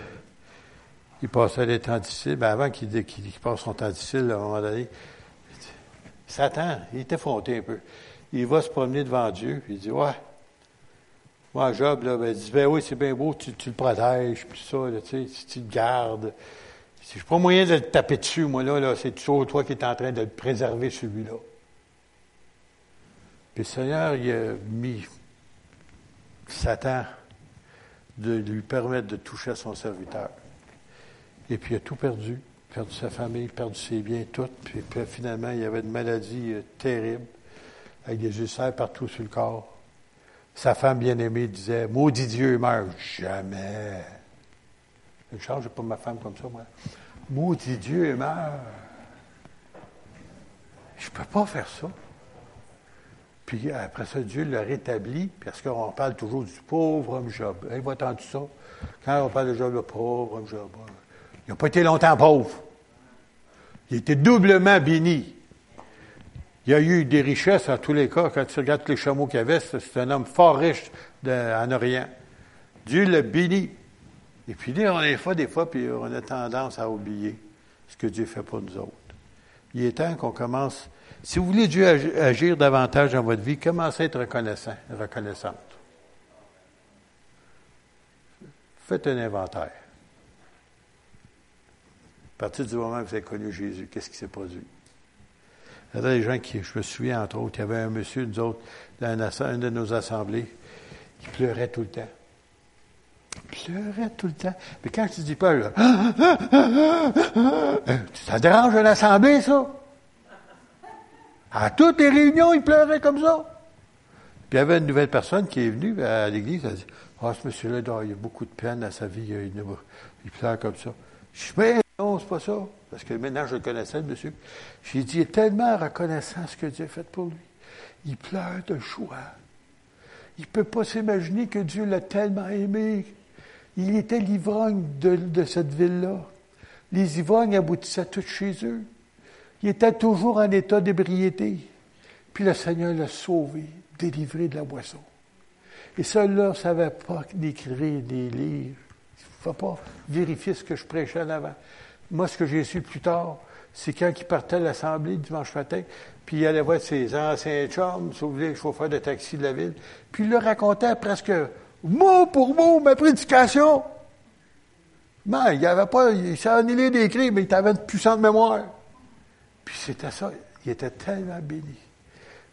il passait des temps difficiles, ben avant qu'il passe son temps difficile, à un moment donné, Satan, il est effronté un peu. Il va se promener devant Dieu, il dit, ouais. Moi, Job, là, ben, il dit, ben oui, c'est bien beau, tu, le protèges, puis ça, là, tu sais, tu le gardes. Je n'ai pas moyen de le taper dessus, moi, là, là c'est toujours toi qui es en train de le préserver, celui-là. Puis le Seigneur, il a mis Satan de lui permettre de toucher à son serviteur. Et puis il a tout perdu perdu sa famille, perdu ses biens, tout. Puis, finalement, il y avait une maladie euh, terrible, avec des ulcères partout sur le corps. Sa femme bien-aimée disait, maudit Dieu, meurt. Jamais. Je change pas ma femme comme ça, moi. Maudit Dieu, meurt. Je peux pas faire ça. Puis après ça, Dieu l'a rétabli, parce qu'on parle toujours du pauvre homme Job. Avez-vous entendu ça? Quand on parle de Job, le pauvre homme Job, il n'a pas été longtemps pauvre. Il était doublement béni. Il y a eu des richesses en tous les cas. Quand tu regardes les chameaux qu'il avait, c'est un homme fort riche en Orient. Dieu l'a béni. Et puis, on est fois, des fois, puis on a tendance à oublier ce que Dieu fait pour nous autres. Il est temps qu'on commence si vous voulez Dieu agir davantage dans votre vie, commencez à être reconnaissant, reconnaissante. Faites un inventaire. À partir du moment où vous avez connu Jésus, qu'est-ce qui s'est produit? Il y a des gens qui, je me souviens entre autres, il y avait un monsieur, nous autres, dans une de nos assemblées, qui pleurait tout le temps. Il pleurait tout le temps. Mais quand tu dis pas, là, ça dérange l'assemblée, ça? À toutes les réunions, il pleurait comme ça. Puis il y avait une nouvelle personne qui est venue à l'église, elle a dit Ah, ce monsieur-là, il a beaucoup de peine à sa vie, il, pleure comme ça. Je non, c'est pas ça. Parce que maintenant, je le connaissais, monsieur. J'ai dit Il est tellement reconnaissant ce que Dieu a fait pour lui. Il pleure de joie. Il ne peut pas s'imaginer que Dieu l'a tellement aimé. Il était l'ivrogne de, de cette ville-là. Les ivrognes aboutissaient tous chez eux. Il était toujours en état d'ébriété. Puis le Seigneur l'a sauvé, délivré de la boisson. Et celui-là ne savait pas d'écrire des livres. Il ne faut pas vérifier ce que je prêchais en avant. Moi, ce que j'ai su plus tard, c'est quand il partait à l'Assemblée dimanche matin, puis il allait voir ses anciens chums, si vous voulez, le chauffeur de taxi de la ville, puis il leur racontait presque mot pour mot ma prédication. Mais il avait pas, il s'en allait d'écrire, mais il avait une puissante mémoire. Puis c'était ça. Il était tellement béni.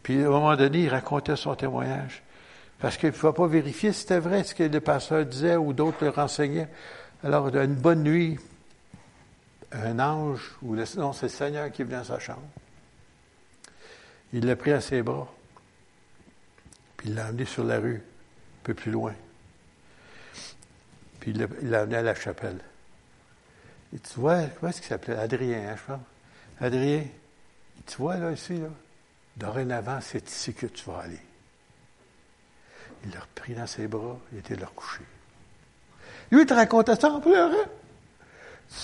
Puis à un moment donné, il racontait son témoignage. Parce qu'il ne pouvait pas vérifier si c'était vrai ce que le pasteur disait ou d'autres le renseignaient. Alors, une bonne nuit, un ange, ou non, c'est le Seigneur qui est venu dans sa chambre. Il l'a pris à ses bras. Puis il l'a emmené sur la rue, un peu plus loin. Puis il l'a amené à la chapelle. Et tu vois, comment est-ce qu'il s'appelait? Adrien, hein, je pense. Adrien, tu vois là, ici, là, dorénavant, c'est ici que tu vas aller. Il l'a repris dans ses bras, il était leur coucher. Lui, il te racontait ça en pleurant.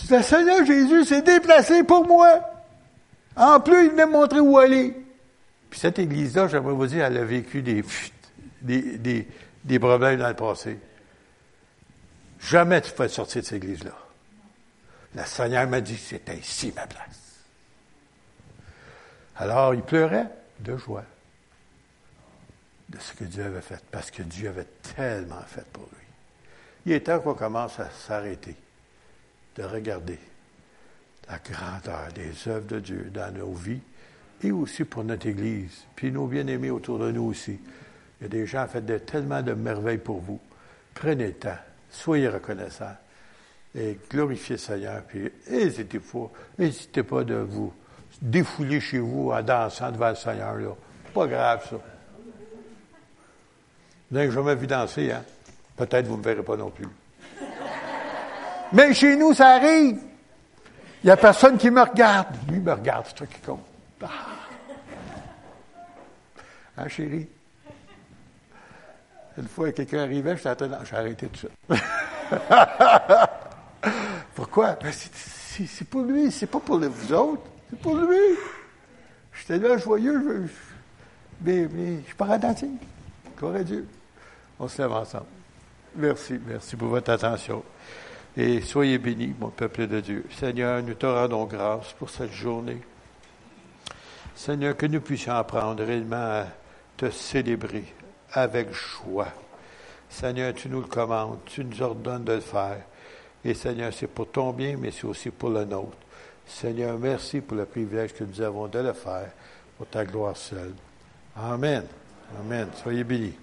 Le Seigneur Jésus s'est déplacé pour moi. En plus, il venait me montrer où aller. Puis cette église-là, j'aimerais vous dire, elle a vécu des, des, des, problèmes dans le passé. Jamais tu peux sortir de cette église-là. Le Seigneur m'a dit, c'était ici ma place. Alors, il pleurait de joie de ce que Dieu avait fait, parce que Dieu avait tellement fait pour lui. Il est temps qu'on commence à s'arrêter, de regarder la grandeur des œuvres de Dieu dans nos vies et aussi pour notre Église, puis nos bien-aimés autour de nous aussi. Il y a des gens qui ont fait tellement de merveilles pour vous. Prenez le temps, soyez reconnaissants et glorifiez le Seigneur, puis n'hésitez pas, n'hésitez pas de vous défouler chez vous en dansant devant le Seigneur. Là. Pas grave, ça. Vous n'avez jamais vu danser, hein? Peut-être vous ne me verrez pas non plus. Mais chez nous, ça arrive. Il n'y a personne qui me regarde. Lui me regarde, c'est toi qui compte. Ah. Hein, chérie? Une fois, quelqu'un arrivait, je t'attendais. J'ai arrêté tout ça. Pourquoi? Ben, c'est pour lui, c'est pas pour vous autres. C'est pour lui. J'étais là joyeux, mais, mais je suis attentif. Gloire à Dieu. On se lève ensemble. Merci, merci pour votre attention. Et soyez bénis, mon peuple de Dieu. Seigneur, nous te rendons grâce pour cette journée. Seigneur, que nous puissions apprendre réellement à te célébrer avec joie. Seigneur, tu nous le commandes, tu nous ordonnes de le faire. Et Seigneur, c'est pour ton bien, mais c'est aussi pour le nôtre. Seigneur, merci pour le privilège que nous avons de le faire pour ta gloire seule. Amen. Amen. Soyez bénis.